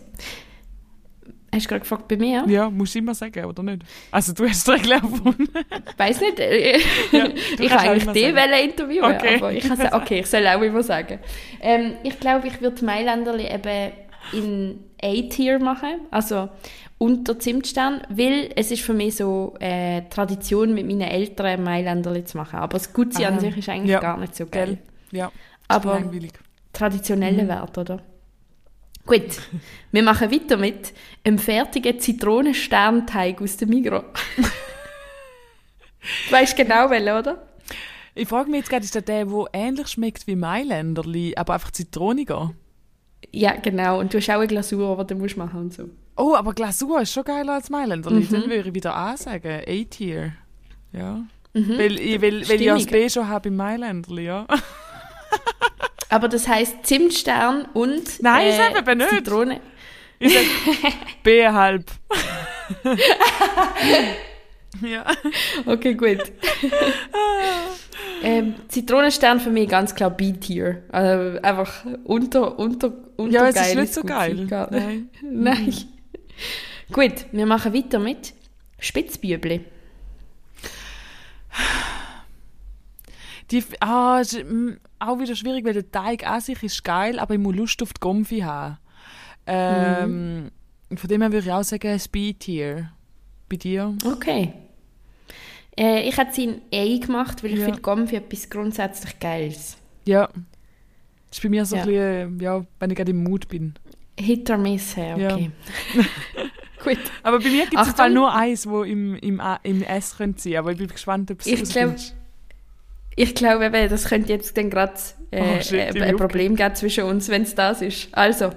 Hast du gerade gefragt bei mir? Ja, musst du immer sagen, oder nicht? Also du hast Regel erfunden. Weiß nicht. äh, Ja, ich auch eigentlich die wollen interviewen, Okay. aber ich kann sagen, okay, ich soll auch immer sagen. Ähm, ich glaube, ich würde Mailänderli eben in A-Tier machen, also unter Zimtstern, weil es ist für mich so äh, Tradition, mit meinen Eltern Mailänderli zu machen. Aber das Gutzi an Ah, sich ist eigentlich ja, gar nicht so geil. Ja, Aber langweilig. traditioneller Wert, oder? Gut, wir machen weiter mit einem fertigen Zitronensternteig aus dem Migros. du weißt genau welchen, oder? Ich frage mich jetzt gerade, ist der der, der ähnlich schmeckt wie Mailänderli, aber einfach zitroniger? Ja, genau. Und du hast auch eine Glasur, die du musst machen und so. Oh, aber Glasur ist schon geiler als Mailänderli. Mhm. Dann würde ich wieder A sagen. A-Tier. Ja. Weil, ich, weil, weil ich das B schon habe im Mailänderli, ja. Aber das heisst Zimtstern und Nein, ich sag eben nicht. Zitrone. Ich B halb. ja. Okay, gut. ähm, Zitronenstern für mich ganz klar B-Tier. Also einfach unter, unter, unter Ja, es ist nicht so geil. Nein. Nein. Gut, wir machen weiter mit Spitzbübli. Die, ah, ist, mm, auch wieder schwierig, weil der Teig an sich ist geil, aber ich muss Lust auf die Gomfi haben. Ähm, Von dem her würde ich auch sagen, ein B-Tier. Bei dir? Okay. Äh, ich hätte sie in A gemacht, weil ich Ja. finde Gomfi etwas grundsätzlich Geiles. Ja. Das ist bei mir so Ja. ein bisschen, ja, wenn ich gerade im Mut bin. Hit or miss, hey, Ja. okay. Gut. Aber bei mir gibt es nur eins, wo im, im, im S könnte sein, aber ich bin gespannt, ob es Ich glaub, rausfindest. Ich glaube, eben, das könnte jetzt dann gerade äh, Oh, shit, äh, ein Problem geben zwischen uns, wenn es das ist. Also,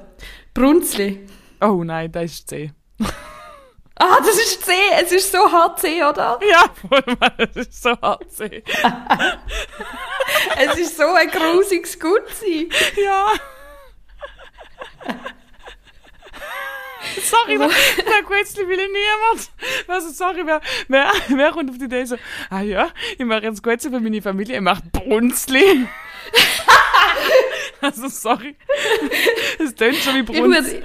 Brunzli. Oh nein, das ist C. Ah, das ist C. Es ist so hart C, oder? Ja, voll mal, das ist so hart C. Es ist so ein grusiges Gutzi. Ja. Sorry, der, der Quetzli will ich niemand. Also, sorry, wer, wer, wer kommt auf die Idee so, ah ja, ich mache jetzt Quetzli für meine Familie, ich mache Brunzli. also, sorry. Es tönt schon wie Brunzli.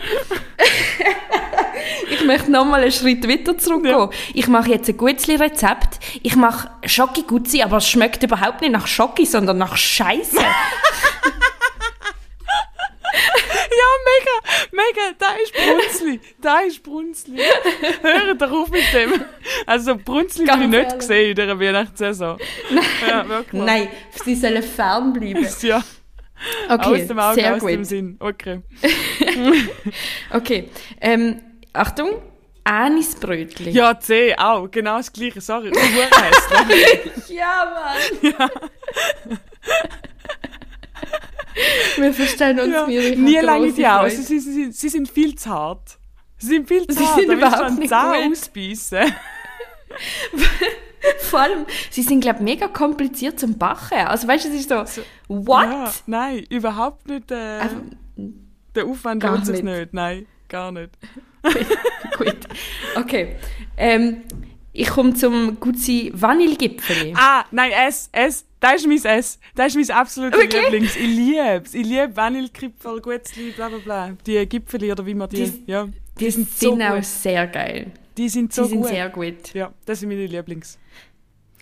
ich möchte nochmal einen Schritt weiter zurückgehen. Ja. Ich mache jetzt ein Gutzli-Rezept. Ich mache Schoki-Gutzi, aber es schmeckt überhaupt nicht nach Schoki, sondern nach Scheiße. Ja, mega. Mega, da ist Brunzli. Da ist Brunzli. Hört doch auf mit dem. Also Brunzli habe ich nicht ehrlich. gesehen in dieser Weihnachtssaison. Ja, wirklich. Nein, sie sollen fernbleiben. Ja, Okay, aus dem Auge, sehr aus dem gut. Sinn. Okay. Okay, ähm, Achtung, Anisbrötchen. Ja, C, auch. Genau das Gleiche. Sorry. Ja, Mann. Wir verstehen uns ja. wir. Nie lange die aus. Sie, sie, sie, sie sind viel zu hart. Sie sind viel zu Sie sind überhaupt einen nicht ausbeissen. Vor allem, sie sind, glaube ich, mega kompliziert zum Backen. Also, weißt du, es ist so, what? Ja, nein, überhaupt nicht. Äh, Also, der Aufwand lohnt sich nicht. nicht. Nein, gar nicht. gut. Okay. Ähm, ich komme zum Gutzi Vanillegipfeli. Ah, nein, S, S. Das ist mein S. Das ist mein absolutes Wirklich? Lieblings. Ich liebe es. Ich liebe Vanillekipferl, Gutzli, bla bla bla. Die Gipfeli oder wie man die... Die- ja, Die, sind sind, so auch gut. sehr geil. die sind Die so sind gut. sehr gut. Ja, das sind meine Lieblings.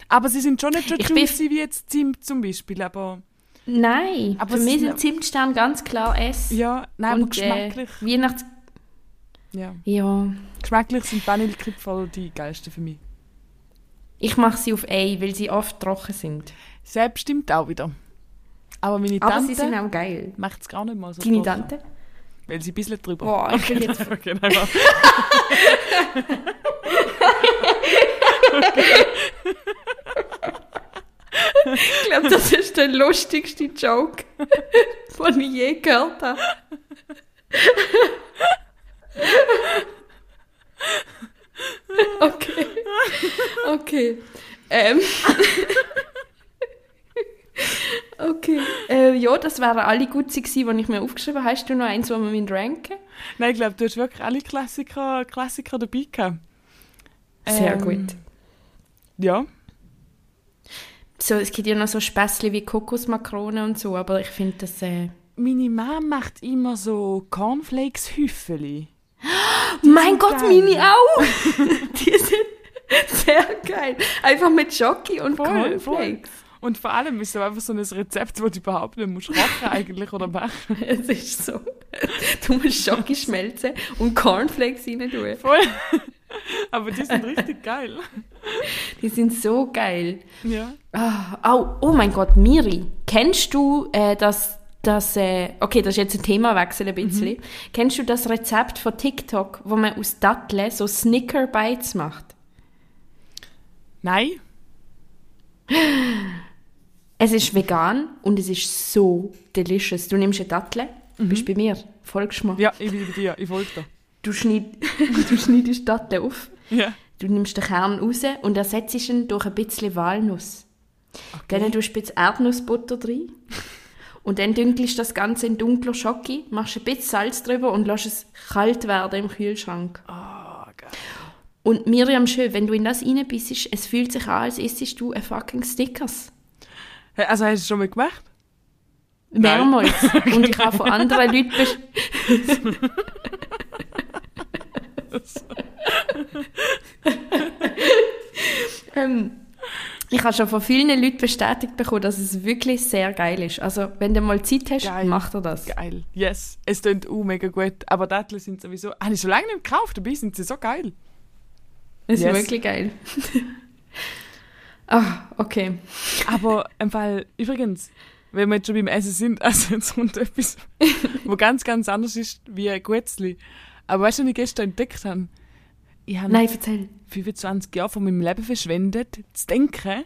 Aber sie sind schon nicht so juicy wie jetzt Zimt zum Beispiel, aber... Nein, Aber für mich sind- Zimtstern ganz klar S. Ja, nein, aber Und äh, geschmacklich... Weihnachts... ja. Ja, Geschmacklich sind Vanillekipferl die geilsten für mich. ich mache sie auf A, weil sie oft trocken sind. Selbst stimmt auch wieder. Aber meine Aber sie sind Tante auch geil. macht es gar nicht mal so Deine trocken, Tante? Weil sie ein bisschen drüber... Boah, ich will jetzt... Okay, nein. Ich glaube, das ist der lustigste Joke, den ich je gehört habe. Okay. Okay. Ähm. Okay. Äh, ja, das wären alle gut gewesen, die ich mir aufgeschrieben habe. Hast du noch eins, wo wir ranken? Nein, ich glaube, du hast wirklich alle Klassiker, Klassiker dabei gehabt. Sehr Ähm, gut. Ja. So, es gibt ja noch so Späßchen wie Kokosmakronen und so, aber ich finde das... Äh... Meine Mama macht immer so Cornflakes-Hüffeli. Mein Gott, geil. meine auch! Die sind sehr geil. Einfach mit Jockey und Voll, Cornflakes. Und vor allem ist es einfach so ein Rezept, das du überhaupt nicht musst kochen eigentlich oder machen. Es ist so. Du musst Schoki schmelzen und Cornflakes rein tun. Voll. Aber die sind richtig geil. Die sind so geil. Ja. Au, oh mein Gott, Miri, kennst du äh, das, das äh, okay, das ist jetzt ein Themawechsel ein bisschen. Kennst du das Rezept von TikTok, wo man aus Datteln so Snicker Bites macht? Nein. Es ist vegan und es ist so delicious. Du nimmst eine Dattel, bist bei mir, folgst mir. Ja, ich bin bei dir. Ich folge dir. Du, schneid, du schneidest die Dattel auf, Ja. du nimmst den Kern raus und ersetzt ihn durch ein bisschen Walnuss. Dann tust du ein bisschen Erdnussbutter drin. Und dann dünkelst du das Ganze in dunkler Schoki, machst ein bisschen Salz drüber und lässt es kalt werden im Kühlschrank. Und Miriam, schön, wenn du in das reinbissest, es fühlt sich an, als isstest du ein fucking Stickers. Also hast du es schon mal gemacht? Mehrmals. Und ich habe von anderen Leuten... ähm, ich habe schon von vielen Leuten bestätigt bekommen, dass es wirklich sehr geil ist. Also, wenn du mal Zeit hast, Geil. mach dir das. Geil. Yes. Es klingt auch mega gut. Aber Datteln sind sowieso... Habe ich schon lange nicht gekauft, dabei sind sie so geil. Es ist Yes. wirklich geil. ah, okay. Aber im Fall, übrigens, wenn wir jetzt schon beim Essen sind, also jetzt kommt etwas, wo ganz, ganz anders ist wie ein Guetzli. Aber weißt du, was ich gestern entdeckt habe? Ich habe Nein, erzähl. 25 Jahre von meinem Leben verschwendet, zu denken,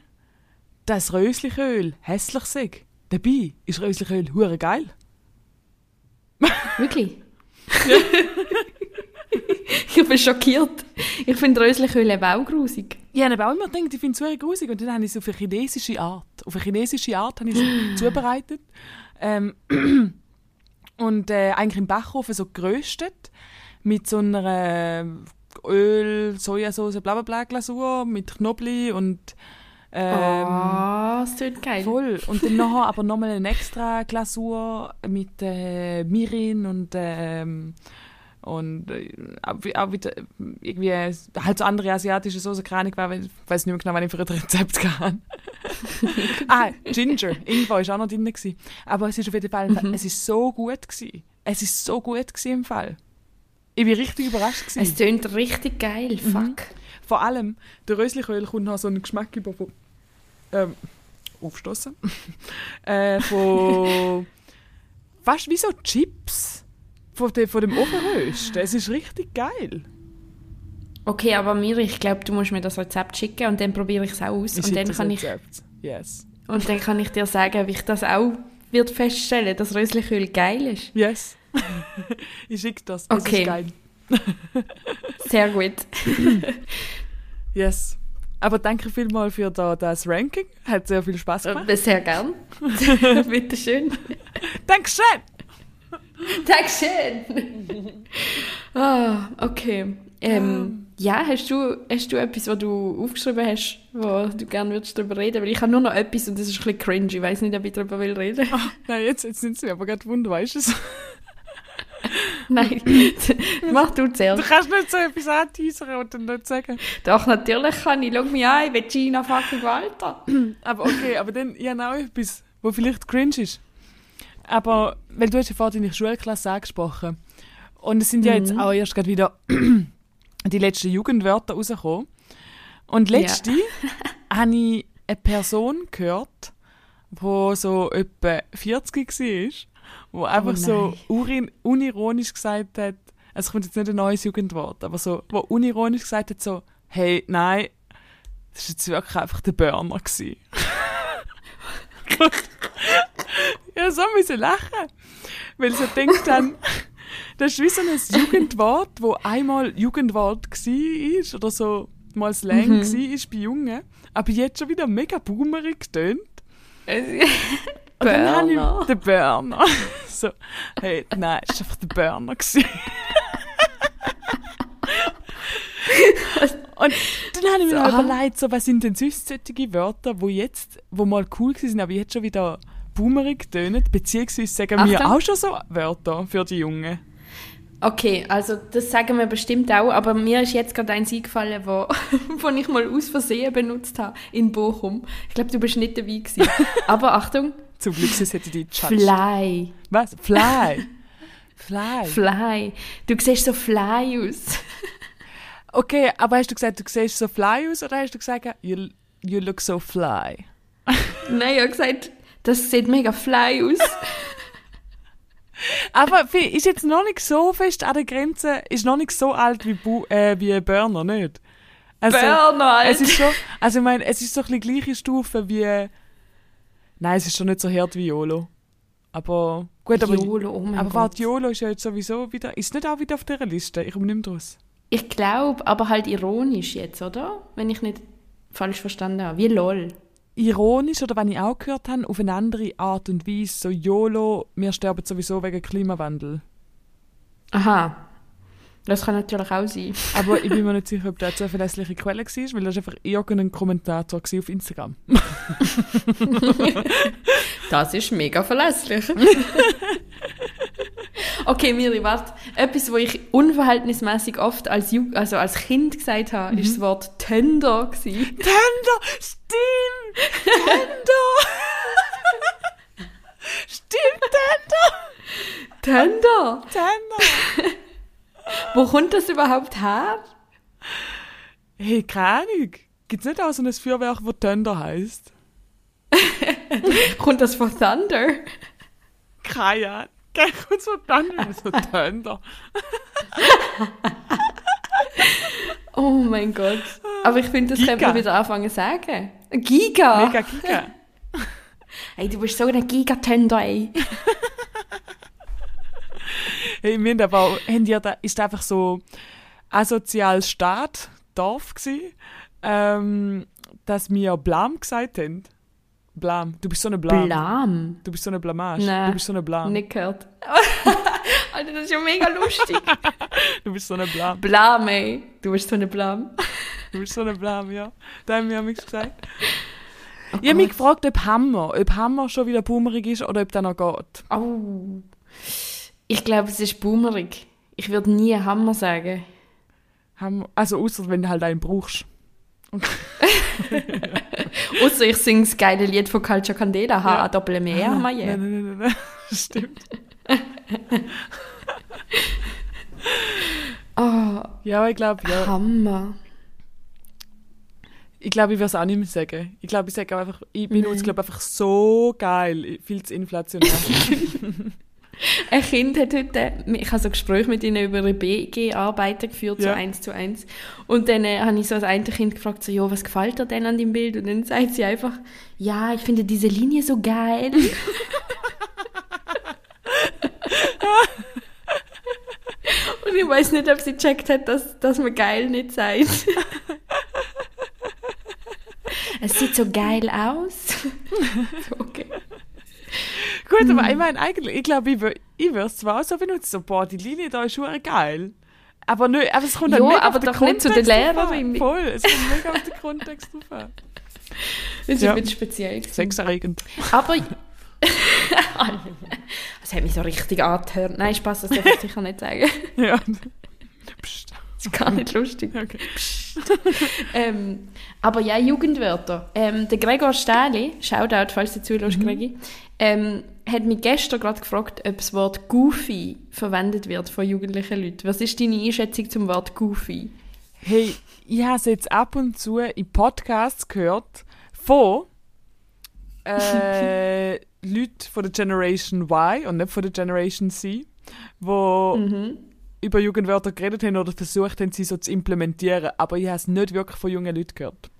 dass Röslichöl hässlich sei. Dabei ist Röslichöl hure geil. Wirklich? ich bin schockiert. Ich finde Röslichöl eben auch grusig. Ich habe aber auch immer gedacht, ich finde es super grusig. Und dann habe ich es auf eine chinesische Art. Auf eine chinesische Art habe ich es zubereitet. Ähm, und äh, eigentlich im Backofen so geröstet. Mit so einer äh, Öl, Sojasauce, bla bla bla Glasur, mit Knoblauch und ähm, oh, das tut geil. voll. Und dann nachher aber nochmal eine extra Glasur mit äh, Mirin und ähm, und äh, auch wie- auch wieder irgendwie halt so andere asiatische Soße, keine Ahnung, weil ich weiß nicht mehr genau, was ich für ein Rezept hatte. ah, Ginger, Ingwer war auch noch drin. Gewesen. Aber es ist auf jeden Fall, es ist so gut gewesen. es ist so gut gewesen im Fall. Ich bin richtig überrascht gewesen. Es tönt richtig geil, fuck. Vor allem, der Röslichöl kommt noch so einen Geschmack über von, ähm, aufstoßen, äh, von, fast wie so Chips von, de, von dem Ofenrösten. Es ist richtig geil. Okay, aber Miri, ich glaube, du musst mir das Rezept schicken und dann probiere ich es auch aus. Ich und, dann kann ich, Rezept. Yes. und dann kann ich dir sagen, wie ich das auch wird feststellen, dass Röslichöl geil ist. Yes. ich schicke das. Das Okay. ist geil. Sehr gut. Yes. Aber danke vielmals für da, das Ranking. Hat sehr viel Spaß gemacht. Sehr gern. Bitte schön. Dankeschön! Dankeschön. ah, okay. Ähm, ja, hast du, hast du etwas, was du aufgeschrieben hast, wo du gerne würdest darüber reden? Weil ich habe nur noch etwas und das ist ein bisschen cringe. Ich weiß nicht, ob ich darüber will reden. Nein, jetzt, jetzt sind sie aber gerade wunder, weißt du es? Nein, mach du Du zuerst. kannst nicht so etwas anteasern und dann nicht sagen. Doch, natürlich kann ich. Schau mich an, ich will Gina fucking Walter. Aber okay, aber dann, ich habe auch etwas, wo vielleicht cringe ist. Aber, weil du hast ja vorhin deine Schulklasse angesprochen. Und es sind ja jetzt auch erst gerade wieder die letzten Jugendwörter rausgekommen. Und letzte habe ich eine Person gehört, die so etwa 40 war, wo einfach so nein. urin, unironisch gesagt hat, also kommt jetzt nicht ein neues Jugendwort, aber so, wo unironisch gesagt hat so, hey, nein, das war jetzt wirklich einfach der Burner gewesen. ja, so müssen lachen. Weil sie denkt dann, das ist wie so ein Jugendwort, wo einmal Jugendwort war oder so mal Slang Mhm. war bei Jungen, aber jetzt schon wieder mega boomerig tönt. Und dann habe Burner. ich den Burner. so, hey, nein, es war einfach der Burner. Und dann habe ich mir So, überlegt, so, was sind denn sonst solche Wörter, wo jetzt, wo mal cool waren, aber jetzt schon wieder boomerig tönen, beziehungsweise sagen wir Achtung. auch schon so Wörter für die Jungen. Okay, also das sagen wir bestimmt auch, aber mir ist jetzt gerade eins eingefallen, wo, wo ich mal aus Versehen benutzt habe in Bochum. Ich glaube, du bist nicht dabei gewesen. aber Achtung, Zum Glück sonst hätte die judged. Fly. Was? Fly. Fly. Fly. Du siehst so fly aus. Okay, aber hast du gesagt, du siehst so fly aus oder hast du gesagt, you, you look so fly? Nein, ich habe gesagt, das sieht mega fly aus. Aber ist jetzt noch nicht so fest an der Grenze, ist noch nicht so alt wie, Bu äh, wie Burner, nicht? Also, Burner, Es Alter. ist schon, also ich meine, es ist so ein bisschen gleiche Stufe wie, nein, es ist schon nicht so hart wie YOLO. Aber, gut, aber, YOLO, oh mein aber warte, YOLO ist ja jetzt sowieso wieder, ist nicht auch wieder auf dieser Liste? Ich komme nicht mehr draus. Ich glaube, aber halt ironisch jetzt, oder? Wenn ich nicht falsch verstanden habe. Wie LOL. Ironisch, oder wenn ich auch gehört habe, auf eine andere Art und Weise, so YOLO, wir sterben sowieso wegen Klimawandel. Aha. Das kann natürlich auch sein. Aber ich bin mir nicht sicher, ob das eine zuverlässliche Quelle war, weil das war einfach irgendein Kommentator gewesen auf Instagram. Das ist mega verlässlich. okay, Miri, warte. Etwas, wo ich unverhältnismäßig oft als, Ju also als Kind gesagt habe, ist das Wort Tender. gewesen. Tender! Stimmt! Tender! Stimmt, Tender! Tender? Tender! Wo kommt das überhaupt her? Hey, keine Ahnung. Gibt es nicht auch so ein Feuerwerk, das Tender heisst? Kommt das von Thunder? Keine Ahnung. Geh kurz von Tender. So Tender. Oh mein Gott. Aber ich finde, das Giga. könnte man wieder anfangen zu sagen. Giga? Mega Giga. Ey, du bist so ein Gigatender, ey. Hey, wir haben aber auch, haben ja da, ist einfach so asoziales Staat, Dorf gsi, ähm, dass wir Blam gesagt haben. Blam. Du bist so eine Blam. Blam. Du bist so eine Blamage. Nein. Du bist so eine Blam. Nicht gehört. Alter, das ist ja mega lustig. Du bist so eine Blam. Blam, ey. Du bist so eine Blam. Du bist so eine Blam, ja. Da haben wir nichts gesagt. Oh ich habe mich gefragt, ob Hammer, ob Hammer schon wieder boomerig ist oder ob der noch geht. Oh. Ich glaube, es ist boomerig. Ich würde nie Hammer sagen. Hammer, also außer wenn du halt einen brauchst. Außer ich singe das geile Lied von Culture Candela. Ha, Doppel M, R, Nein, Maje. nein, nein, nein, nein. Stimmt. Oh, Ja, ich glaube, ja. Hammer. Ich glaube, ich würde es auch nicht mehr sagen. Ich glaube, ich sage einfach, ich benutze, glaube einfach so geil. Viel zu inflationär. Ein Kind hat heute, ich habe so Gespräche mit ihnen über eine BG-Arbeiten geführt, so Ja. eins zu eins. Und dann äh, habe ich so das eine Kind gefragt, so, ja, was gefällt dir denn an dem Bild? Und dann sagt sie einfach, ja, ich finde diese Linie so geil. Und ich weiß nicht, ob sie gecheckt hat, dass, dass man geil nicht sagt. es sieht so geil aus. so, okay. Gut, aber ich meine, eigentlich, ich glaube, ich, wür- ich würde es zwar auch so benutzen, so, boah, die Linie da ist schon geil. Aber, nicht, aber es kommt dann mega aber auf den zu Lehrerin. an. Voll, es kommt mega auf den Kontext drauf an. Das ist Ja. ein bisschen speziell. Sexerregend. Aber. das hat mich so richtig angehört. Nein, Spaß, das darf ich sicher nicht sagen. Ja. Ist gar nicht lustig. Okay. Ähm, aber ja, Jugendwörter. Ähm, der Gregor Stähli, Shoutout, falls du zuhörst, Gregi, ähm, hat mich gestern gerade gefragt, ob das Wort Goofy verwendet wird von jugendlichen Leuten. Was ist deine Einschätzung zum Wort Goofy? Hey, ich habe es jetzt ab und zu in Podcasts gehört von äh, Leuten von der Generation Y und nicht von der Generation C, wo über Jugendwörter geredet haben oder versucht haben, sie so zu implementieren. Aber ich habe es nicht wirklich von jungen Leuten gehört.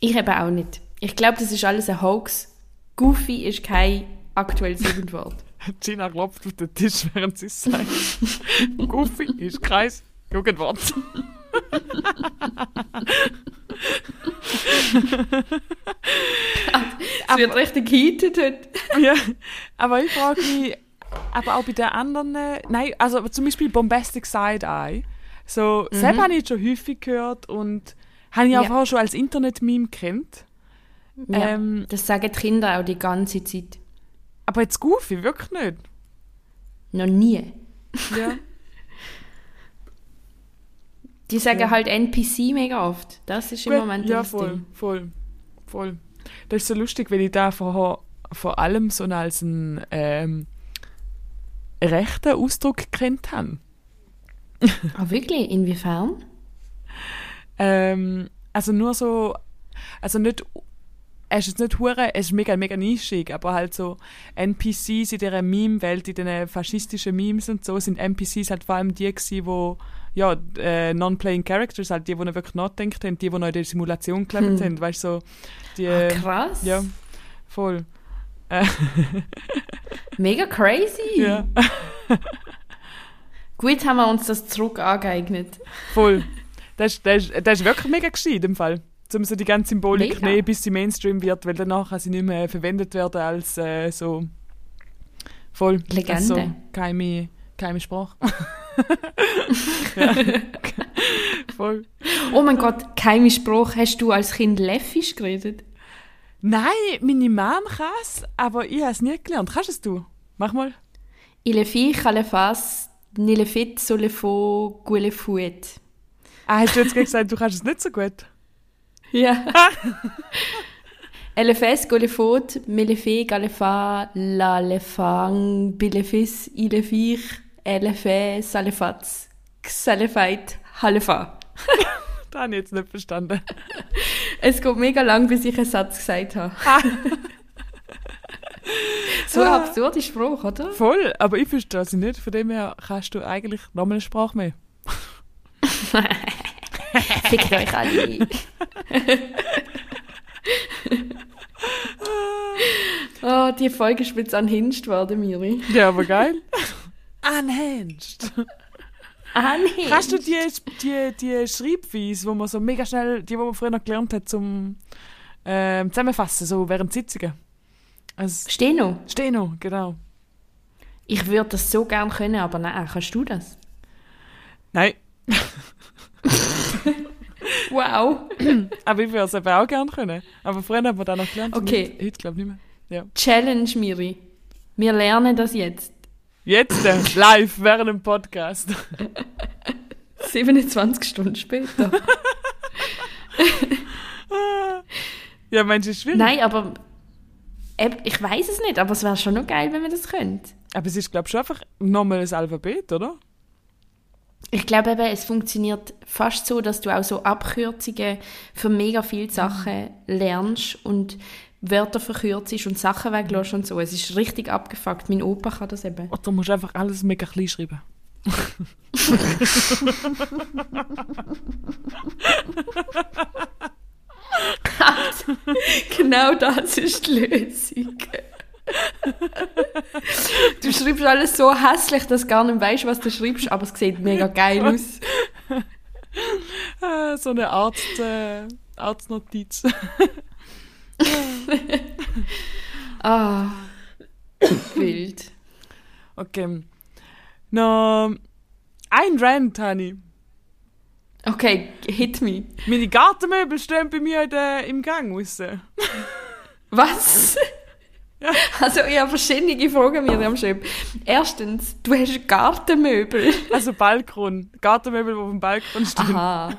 Ich eben auch nicht. Ich glaube, das ist alles ein Hoax. Goofy ist kein aktuelles Jugendwort. Gina klopft auf den Tisch, während sie es sagt. Goofy ist kein Jugendwort. Es wird richtig heated heute. ja, aber ich frage mich, aber auch bei den anderen, nein, also zum Beispiel Bombastic Side-Eye, so, mhm. habe ich schon häufig gehört und habe ich auch Ja. vorher schon als Internet-Meme kennt. Ja, Ähm, das sagen die Kinder auch die ganze Zeit. aber jetzt Goofy, wirklich nicht. Noch nie. Ja. Die sagen Ja. halt NPC mega oft. Das ist im Moment ja, das voll, Ding. voll, voll. Das ist so lustig, weil ich da vorher vor allem so als einen ähm, rechten Ausdruck gekannt habe. Ah, wirklich? Inwiefern? Ähm, also nur so, also nicht, es ist nicht hure, es ist mega, mega nischig, aber halt so NPCs in dieser Meme-Welt, in diesen faschistischen Memes und so, sind NPCs halt vor allem die gewesen, wo, ja, äh, Non-Playing Characters, halt die, die noch wirklich nachdenkt haben, die, die noch in der Simulation gelebt haben, weißt du, so, die, Ah, krass. ja, voll. Mega crazy. ja, Gut haben wir uns das zurück angeeignet. voll. Das, ist- das, ist- das ist wirklich mega gescheit im Fall. Um so die ganze Symbolik Mega. nehmen, bis sie Mainstream wird, weil danach kann sie nicht mehr verwendet werden als äh, so voll Legende. Als so geheime, geheime Sprache. ja. voll. Oh mein Gott, kein Spruch. Hast du als Kind Läffisch geredet? Nein, meine Mom kann es, aber ich habe es nie gelernt. Kannst es du? Mach mal. Il est fille, le face, ni le fit, so le faux, gue le fouet. Ah, hast du jetzt gesagt, du kannst es nicht so gut? Ja. Elle fes, go le faute, me le fait, ga le fa, la le fang, bi le fis, i le fich, elle fait, sa le fatz, xa le fait, ha le fa. Das habe ich jetzt nicht verstanden. Es geht mega lang, bis ich einen Satz gesagt habe. so ein absurder Spruch, oder? Voll, aber ich verstehe es nicht. Von dem her kannst du eigentlich nochmal eine Sprache mehr. Fickt euch alle. oh, die Folge ist jetzt anhinscht worden, Miri. Ja, aber geil. Unhinged. Anhinscht? Kannst du die, die, die Schreibweise, wo man so mega schnell, die, die man früher noch gelernt hat, zum ähm, Zusammenfassen, so während Sitzungen? Also, Steno. Steno, genau. Ich würde das so gern können, aber nein, kannst du das? Nein, Wow. aber ich würde es eben auch gerne können. Aber früher haben wir das noch gelernt. Okay. Heute, heute glaube ich nicht mehr. Ja. Challenge, Miri. Wir lernen das jetzt. Jetzt, äh, live, während dem Podcast. 27 Stunden später. Ja, meinst du, es ist schwierig? Nein, aber ich weiß es nicht, aber es wäre schon noch geil, wenn wir das könnten. Aber es ist, glaube ich, schon einfach nochmal ein Alphabet, oder? Ich glaube eben, es funktioniert fast so, dass du auch so Abkürzungen für mega viele Sachen lernst und Wörter verkürzt und Sachen weglässt und so. Es ist richtig abgefuckt. Mein Opa kann das eben. Oder musst du einfach alles mega klein schreiben? genau das ist die Lösung. du schreibst alles so hässlich, dass du gar nicht weißt, was du schreibst, aber es sieht mega geil aus. So eine Arzt, äh, Arztnotiz. Ah, wild. Okay. Noch ein Rant habe ich. Okay, hit me. Meine Gartenmöbel stehen bei mir der, im Gang raus. Was? Also, ich habe verschiedene Fragen mir am Schreiben. Erstens, du hast Gartenmöbel. Also Balkon. Gartenmöbel, die auf dem Balkon stehen. Aha.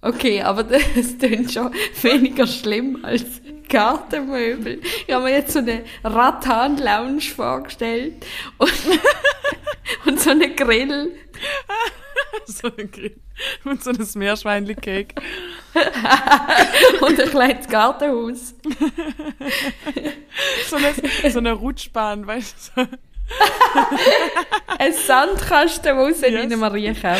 Okay, aber das klingt schon weniger schlimm als Gartenmöbel. Ich habe mir jetzt so eine Rattan-Lounge vorgestellt und, und so eine Grill. so ein Grill. Und so ein Meerschweinli-Cake. und ein kleines Gartenhaus. so, eine, so eine Rutschbahn, weißt du? ein Sandkasten, der raus yes. in eine Marienkäfer.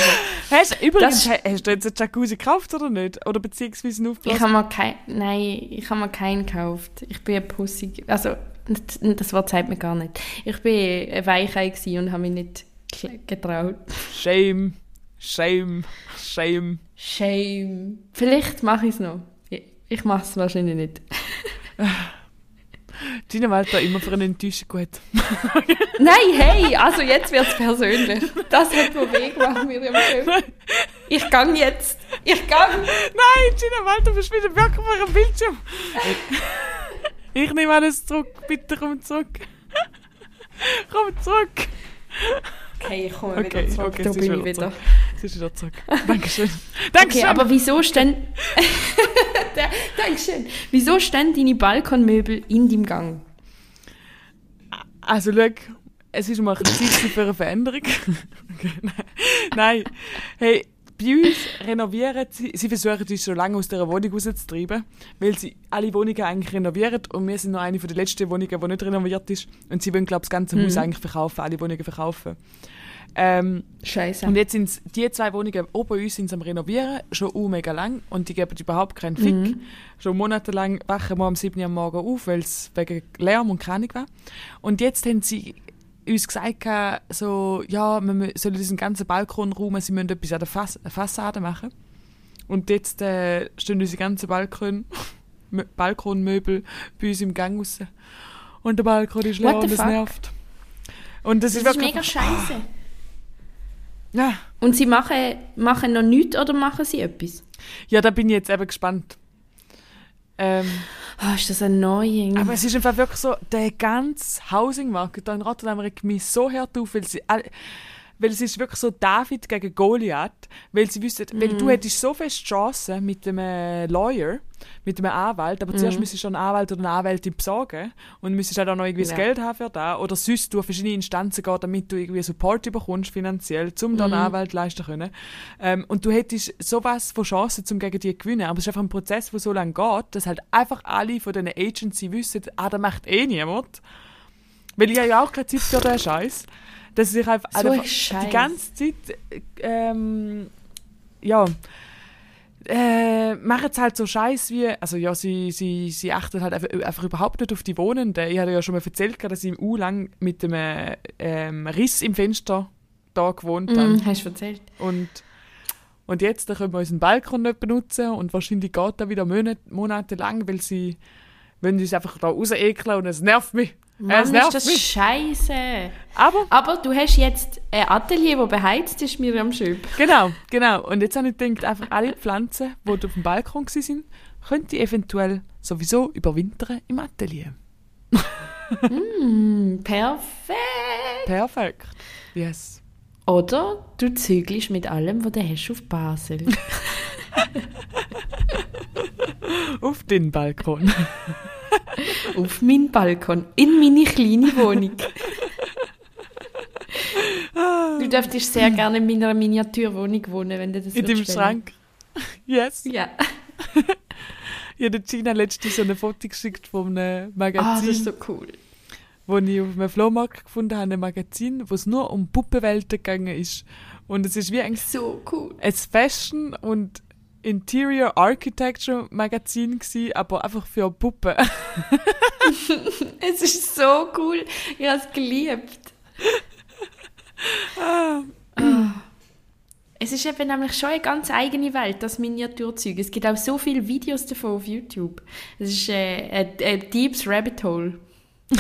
Hast, übrigens, das, hast du jetzt einen Jacuzzi gekauft oder nicht? Oder beziehungsweise einen Ich habe mir kein, nein, ich habe mir keinen gekauft. Ich bin ein Pussig, also das Wort sagt mir gar nicht. Ich bin ein Weichei und habe mich nicht getraut. Shame, shame, shame. Shame. Vielleicht mache ich es noch. Ich, ich mache es wahrscheinlich nicht. Gina Walter immer für eine Enttäuschung gut. Nein, hey, also jetzt wird es persönlich. Das hat mir weh gemacht, Miriam Ich gang jetzt. Ich gang. Nein, Gina Walter, du bist wieder wirklich auf einem Bildschirm. Ich nehme alles zurück. Bitte komm zurück. komm zurück. Okay, ich komme okay, wieder zurück. Okay, da bin ich wieder. Sie ist wieder zurück. Dankeschön. Dankeschön. Okay, aber wieso stehen... Dankeschön. Wieso stehen deine Balkonmöbel in deinem Gang? Also, schau, es ist mal ein Zeit für eine Veränderung. okay, nein. nein. Hey, bei uns renovieren sie, sie versuchen uns schon lange aus dieser Wohnung rauszutreiben, weil sie alle Wohnungen eigentlich renovieren und wir sind noch eine der letzten Wohnungen, die nicht renoviert ist und sie wollen, glaube ich, das ganze Haus mhm. eigentlich verkaufen, alle Wohnungen verkaufen. Ähm, Scheiße. Und jetzt sind die zwei Wohnungen oben bei uns sind am Renovieren, schon uh, mega lang und die geben überhaupt keinen Fick. Mhm. Schon monatelang wachen wir um 7 Uhr am Morgen auf, weil es wegen Lärm und Keine war. Und jetzt haben sie uns gesagt, so, ja, wir sollen diesen ganzen Balkon räumen, sie müssen etwas an der Fass Fassade machen. Und jetzt äh, stehen unsere ganzen Balkon, Balkonmöbel bei uns im Gang raus. Und der Balkon ist leer und es nervt. Und das, das ist, ist mega scheiße. Ja. Und sie machen, machen noch nichts oder machen sie etwas? Ja, da bin ich jetzt eben gespannt. Ähm, oh, ist das annoying. Aber es ist einfach wirklich so, der ganze Housing-Markt in Rotterdam regt mich so hart auf, weil sie weil es ist wirklich so David gegen Goliath, weil sie wissen, mhm. weil du hättest so fest Chancen mit einem Lawyer, mit einem Anwalt, aber mhm. zuerst müsstest du einen Anwalt oder eine Anwältin besorgen und müsstest halt auch noch irgendwie ja. das Geld haben für das oder sonst durch verschiedene Instanzen gehen, damit du irgendwie Support bekommst finanziell, um dann einen Anwalt leisten zu können. Ähm, und du hättest sowas von Chancen, um gegen die zu gewinnen, aber es ist einfach ein Prozess, der so lange geht, dass halt einfach alle von diesen Agency wissen, ah, das macht eh niemand. Weil ich habe ja auch keine Zeit für den Scheiß dass sich einfach, so einfach die ganze Zeit ähm, ja äh, machen es halt so scheiß wie, also ja, sie, sie, sie achten halt einfach, einfach überhaupt nicht auf die Wohnenden. Ich hatte ja schon mal erzählt, dass ich im U lang mit einem ähm, Riss im Fenster da gewohnt habe. Mm, hast du erzählt. Und, und jetzt können wir unseren Balkon nicht benutzen und wahrscheinlich geht da wieder Monate, monatelang, weil sie wollen uns einfach da raus ekeln und es nervt mich. Mann, es nervt ist das mich. scheiße. Aber, Aber du hast jetzt ein Atelier, das beheizt ist, Miriam Schöb. Genau, genau. Und jetzt habe ich gedacht, einfach alle Pflanzen, die auf dem Balkon waren, könnte ich eventuell sowieso überwintern im Atelier. mm, perfekt. Perfekt. Yes. Oder du zügelst mit allem, was du hast, auf Basel. auf den Balkon. auf meinen Balkon, in meine kleine Wohnung. Du dürftest sehr gerne in meiner Miniaturwohnung wohnen, wenn du das In deinem Schrank. Yes. Ja. Ich habe Gina letztens so ein Foto geschickt von einem Ah, das Magazin, ist so cool. wo ich auf einem Flohmarkt gefunden habe, ein Magazin, wo es nur um Puppenwelten gegangen ist. Und es ist wie ein, So cool. ein Fashion- und Interior Architecture Magazin gewesen, aber einfach für Puppen. Es ist so cool. Ich habe es geliebt. Ah. Es ist eben nämlich schon eine ganz eigene Welt, das Miniaturzeug. Es gibt auch so viele Videos davon auf YouTube. Es ist äh, ein, ein deeps Rabbit Hole.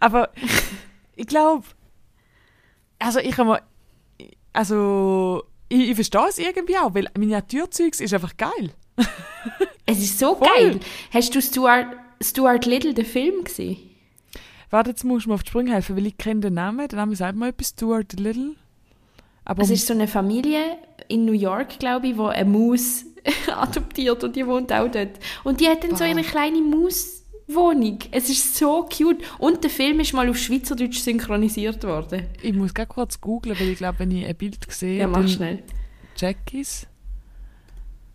Aber ich glaube, also ich habe mal, also ich, ich verstehe es irgendwie auch, weil Miniaturzeugs ist einfach geil. Es ist so Voll. geil. Hast du Stuart, Stuart Little, den Film gesehen? Warte, jetzt musst du mir auf die Sprünge helfen, weil ich kenne den Namen. Der Name sagt mal etwas, Stuart Little. Aber Es ist so eine Familie in New York, glaube ich, wo eine Maus adoptiert und die wohnt auch dort. Und die hat dann so ihre kleine Mauswohnung. Es ist so cute. Und der Film ist mal auf Schweizerdeutsch synchronisiert worden. ich muss ganz kurz googlen, weil ich glaube, wenn ich ein Bild sehe, Ja, mach schnell. ich's.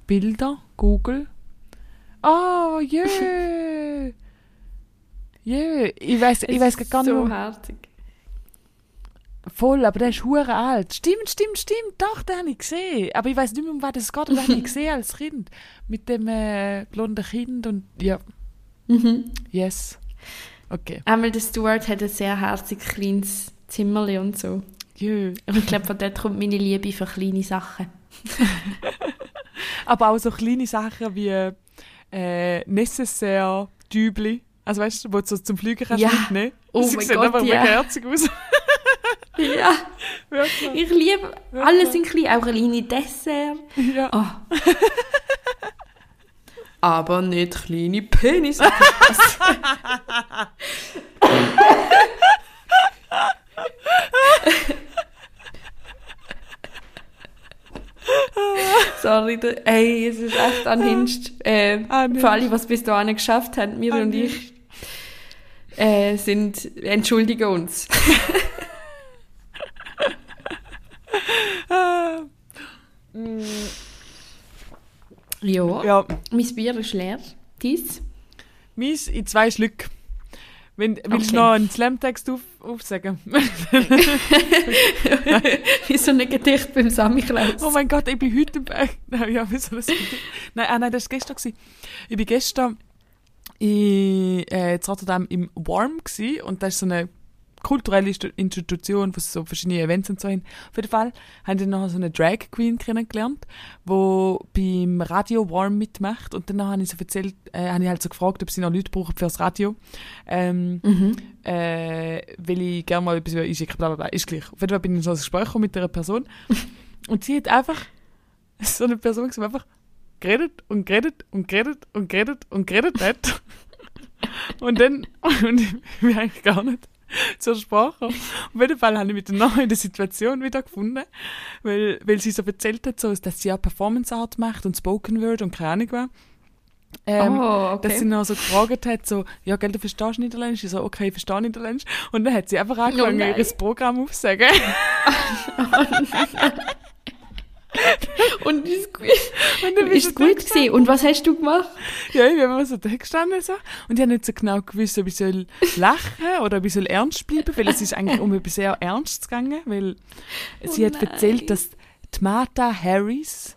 Bilder, Google. Oh, yeah! Yeah, ich weiß, ich weiß gar nicht, so herzig. Voll, aber der ist hure alt. Stimmt, stimmt, stimmt. Doch, den habe ich gesehen. Aber ich weiß nicht mehr, um was es geht. Den habe ich gesehen als Kind. Mit dem äh, blonden Kind und ja. Mhm. Yes. Okay. Einmal der Stuart hat ein sehr herziges kleines Zimmerli und so. Jö. Und ich glaube, von dort kommt meine Liebe für kleine Sachen. Aber auch so kleine Sachen wie äh, necessaire Dübli. Also weißt du, wo du so zum Fliegen kannst Ja. mitnehmen. Oh Sie mein sehen Gott, einfach ja. mega herzig aus. Ja, Wirklich. ich liebe alles in klein, auch kleine Dessert. Ja. Oh. Aber nicht kleine Penis. Sorry, ey, es ist echt anhinscht. Äh, Unhinged. für alle, was bis dahin geschafft haben, mir und ich, äh, sind, entschuldigen uns. Ah. Ja. ja. Mein Bier ist leer. Dies? Mies in zwei Schlück. Wenn, willst Okay. du noch einen Slamtext auf, aufsagen? Wie so ein Gedicht beim Samichlaus. Oh mein Gott, ich bin heute im Berg. Nein, ja, wie soll das? Nein, ah, nein, das war gestern. Gewesen. Ich bin gestern in, äh, in Rotterdam im Warm gewesen, und das ist so eine kulturelle Institution, wo es so verschiedene Events und so hin. Auf jeden Fall haben wir noch so eine Drag Queen kennengelernt, die beim Radio Warm mitmacht. Und dann habe ich so erzählt, äh, habe ich halt so gefragt, ob sie noch Leute brauchen fürs Radio. Ähm, Mhm. äh, weil ich gerne mal etwas einschicken, bla bla bla, ist gleich. Auf jeden Fall bin ich in so ein Gespräch gekommen mit einer Person und sie hat einfach, so eine Person die einfach geredet und geredet und geredet und geredet und geredet hat. und dann, und ich bin eigentlich gar nicht zur Sprache. Auf jeden Fall habe ich mit der neuen Situation wieder gefunden, weil, weil sie so erzählt hat, so, dass sie ja Performance Art macht und Spoken Word und keine Ahnung was. Ähm, oh, dass sie okay. noch so gefragt hat, so, ja, gell, du verstehst Niederländisch? Ich so, okay, ich verstehe Niederländisch. Und dann hat sie einfach angefangen, nein. ihr Programm aufzusagen. Und gut, Und dann ist gut gewesen. Und was hast du gemacht? Ja, ich bin immer so da gestanden so. Und ich habe nicht so genau gewusst, ob ich soll lachen oder ob ich soll ernst bleiben, weil es ist eigentlich um etwas sehr Ernstes gegangen, weil sie Oh hat erzählt, dass die Martha Harris,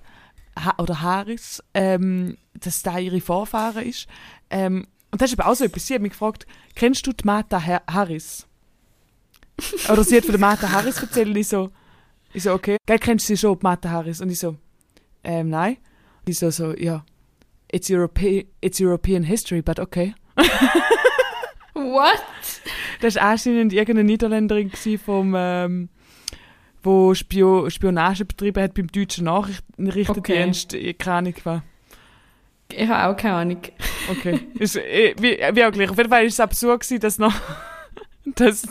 ha oder Harris, ähm, dass da ihre Vorfahren ist. Ähm, und das ist aber auch so etwas. Sie hat mich gefragt, kennst du die Martha ha Harris? Oder sie hat von der Martha Harris erzählt und ich so, ich so, okay, gell, kennst du sie schon, Martha Harris? Und ich so, ähm, nein. Und ich so, so, ja, it's, Europe it's European history, but okay. What? Das war anscheinend irgendeine Niederländerin vom, ähm, wo Spio Spionage betrieben hat beim deutschen Nachrichtendienst. Okay. Keine Ahnung was. Ich habe auch keine Ahnung. Okay. ist, äh, wie, wie auch gleich. Auf jeden Fall war es absurd gewesen, dass noch, dass,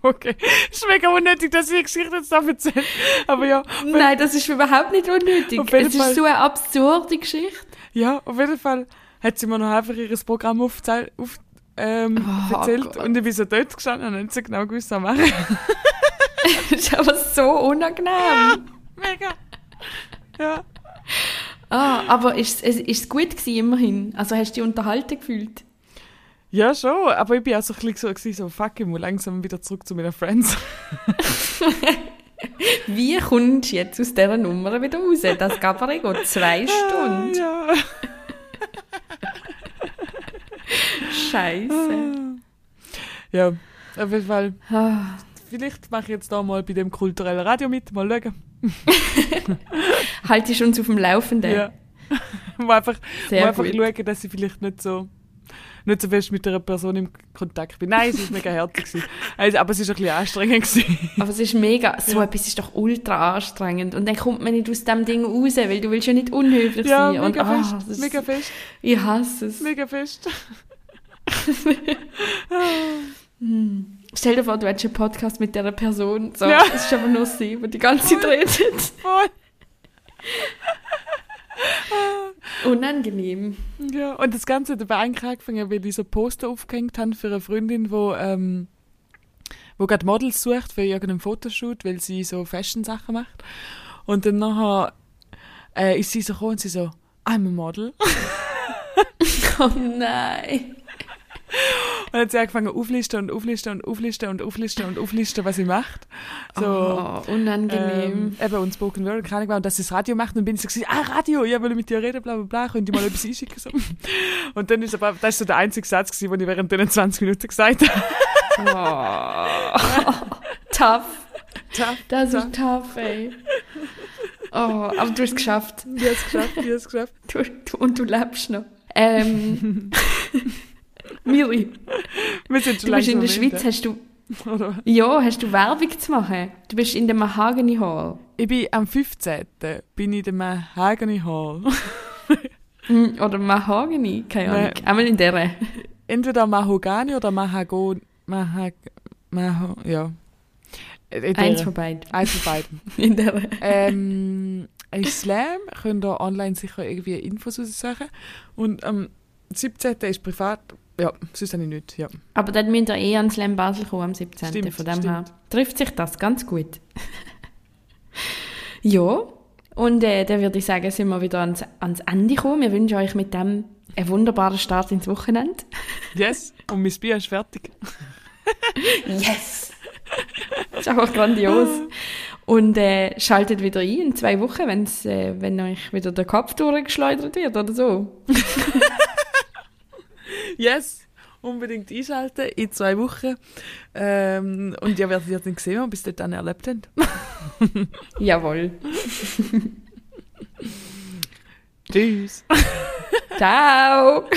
okay. ist mega unnötig, dass ich die Geschichte jetzt da erzähle. Aber ja, Nein, das ist überhaupt nicht unnötig. Es Fall. ist so eine absurde Geschichte. Ja, auf jeden Fall hat sie mir noch einfach ihr Programm aufgezählt, auf, ähm, Oh erzählt Gott. und ich bin so dort gestanden und nicht so genau gewusst, was machen. das ist aber so unangenehm. Mega. Ja. Ah, aber ist es ist gut gewesen, immerhin? Also hast du dich unterhalten gefühlt? Ja, schon, aber ich bin auch so ein bisschen so, so fuck, ich muss langsam wieder zurück zu meinen Friends. Wie kommst du jetzt aus dieser Nummer wieder raus? Das gab aber gut zwei Stunden. ja. Scheiße. Ja, auf jeden Fall. Ah, Vielleicht mache ich jetzt da mal bei dem kulturellen Radio mit, mal schauen. Halte ich uns auf dem Laufenden. Ja. mal einfach, Sehr mal einfach gut. schauen, dass ich vielleicht nicht so, nicht so fest mit einer Person im Kontakt bin. Nein, es war mega herzig. Also, aber es war ein bisschen anstrengend. Gewesen. Aber es ist mega, so etwas ist doch ultra anstrengend. Und dann kommt man nicht aus dem Ding raus, weil du willst ja nicht unhöflich ja, sein. Und, mega ah, fest. das ist- Mega fest. Ich hasse es. Mega fest. Stell dir vor, du hättest einen Podcast mit dieser Person. So, Ja. Es ist aber nur sie, die die ganze Zeit redet. Voll. Unangenehm. Ja, und das Ganze hat eigentlich angefangen, weil ich so Poster aufgehängt habe für eine Freundin, die ähm, wo gerade Models sucht für irgendeinen Fotoshoot, weil sie so Fashion-Sachen macht. Und dann nachher äh, ist sie so gekommen und sie so, I'm a model. Oh nein. Und dann hat sie angefangen auflisten und auflisten und auflisten und auflisten und auflisten, was sie macht. So, oh, unangenehm. ähm, eben, und Spoken Word, keine Ahnung, und dass sie das Radio macht. Und dann bin ich so, gewesen, ah, Radio, ja, will mit dir reden, bla, bla, bla, könnt ihr mal etwas einschicken? So. Und dann ist aber, das ist so der einzige Satz gewesen, den ich während den 20 Minuten gesagt habe. Oh. tough. Tough, Das tough. ist tough, ey. Oh, aber du hast es geschafft. Ich habe es geschafft, ich habe es geschafft. Du, du, und du lebst noch. Ähm, Miri, Wir sind schon du bist in der Schweiz, hast du, Oder? ja, hast du Werbung zu machen? Du bist in der Mahagany Hall. Ich bin am 15. bin ich in der Mahagany Hall. Hm, Oder Mahagany, keine Ahnung. Nein. Einmal in der. Entweder Mahogany oder Mahagon... Mahag... Maho... Ja. Eins von beiden. Eins von beiden. In der. ähm, ein Slam könnt ihr online sicher irgendwie Infos raussuchen. Und am 17. ist privat. Ja, sonst habe ich nicht. Ja. Aber dann müsst ihr eh an Slam Basel kommen am 17. Stimmt, Von dem stimmt. her trifft sich das ganz gut. ja, und äh, dann würde ich sagen, sind wir wieder ans, ans Ende gekommen. Wir wünschen euch mit dem einen wunderbaren Start ins Wochenende. Yes, und mein Bier ist fertig. Yes! Das ist einfach grandios. Und äh, schaltet wieder ein in zwei Wochen, wenn's, äh, wenn euch wieder der Kopf durchgeschleudert wird oder so. Yes! Unbedingt einschalten in zwei Wochen. Ähm, und ihr werdet ja dann sehen, was bis dann erlebt haben. Jawohl. Tschüss. Ciao.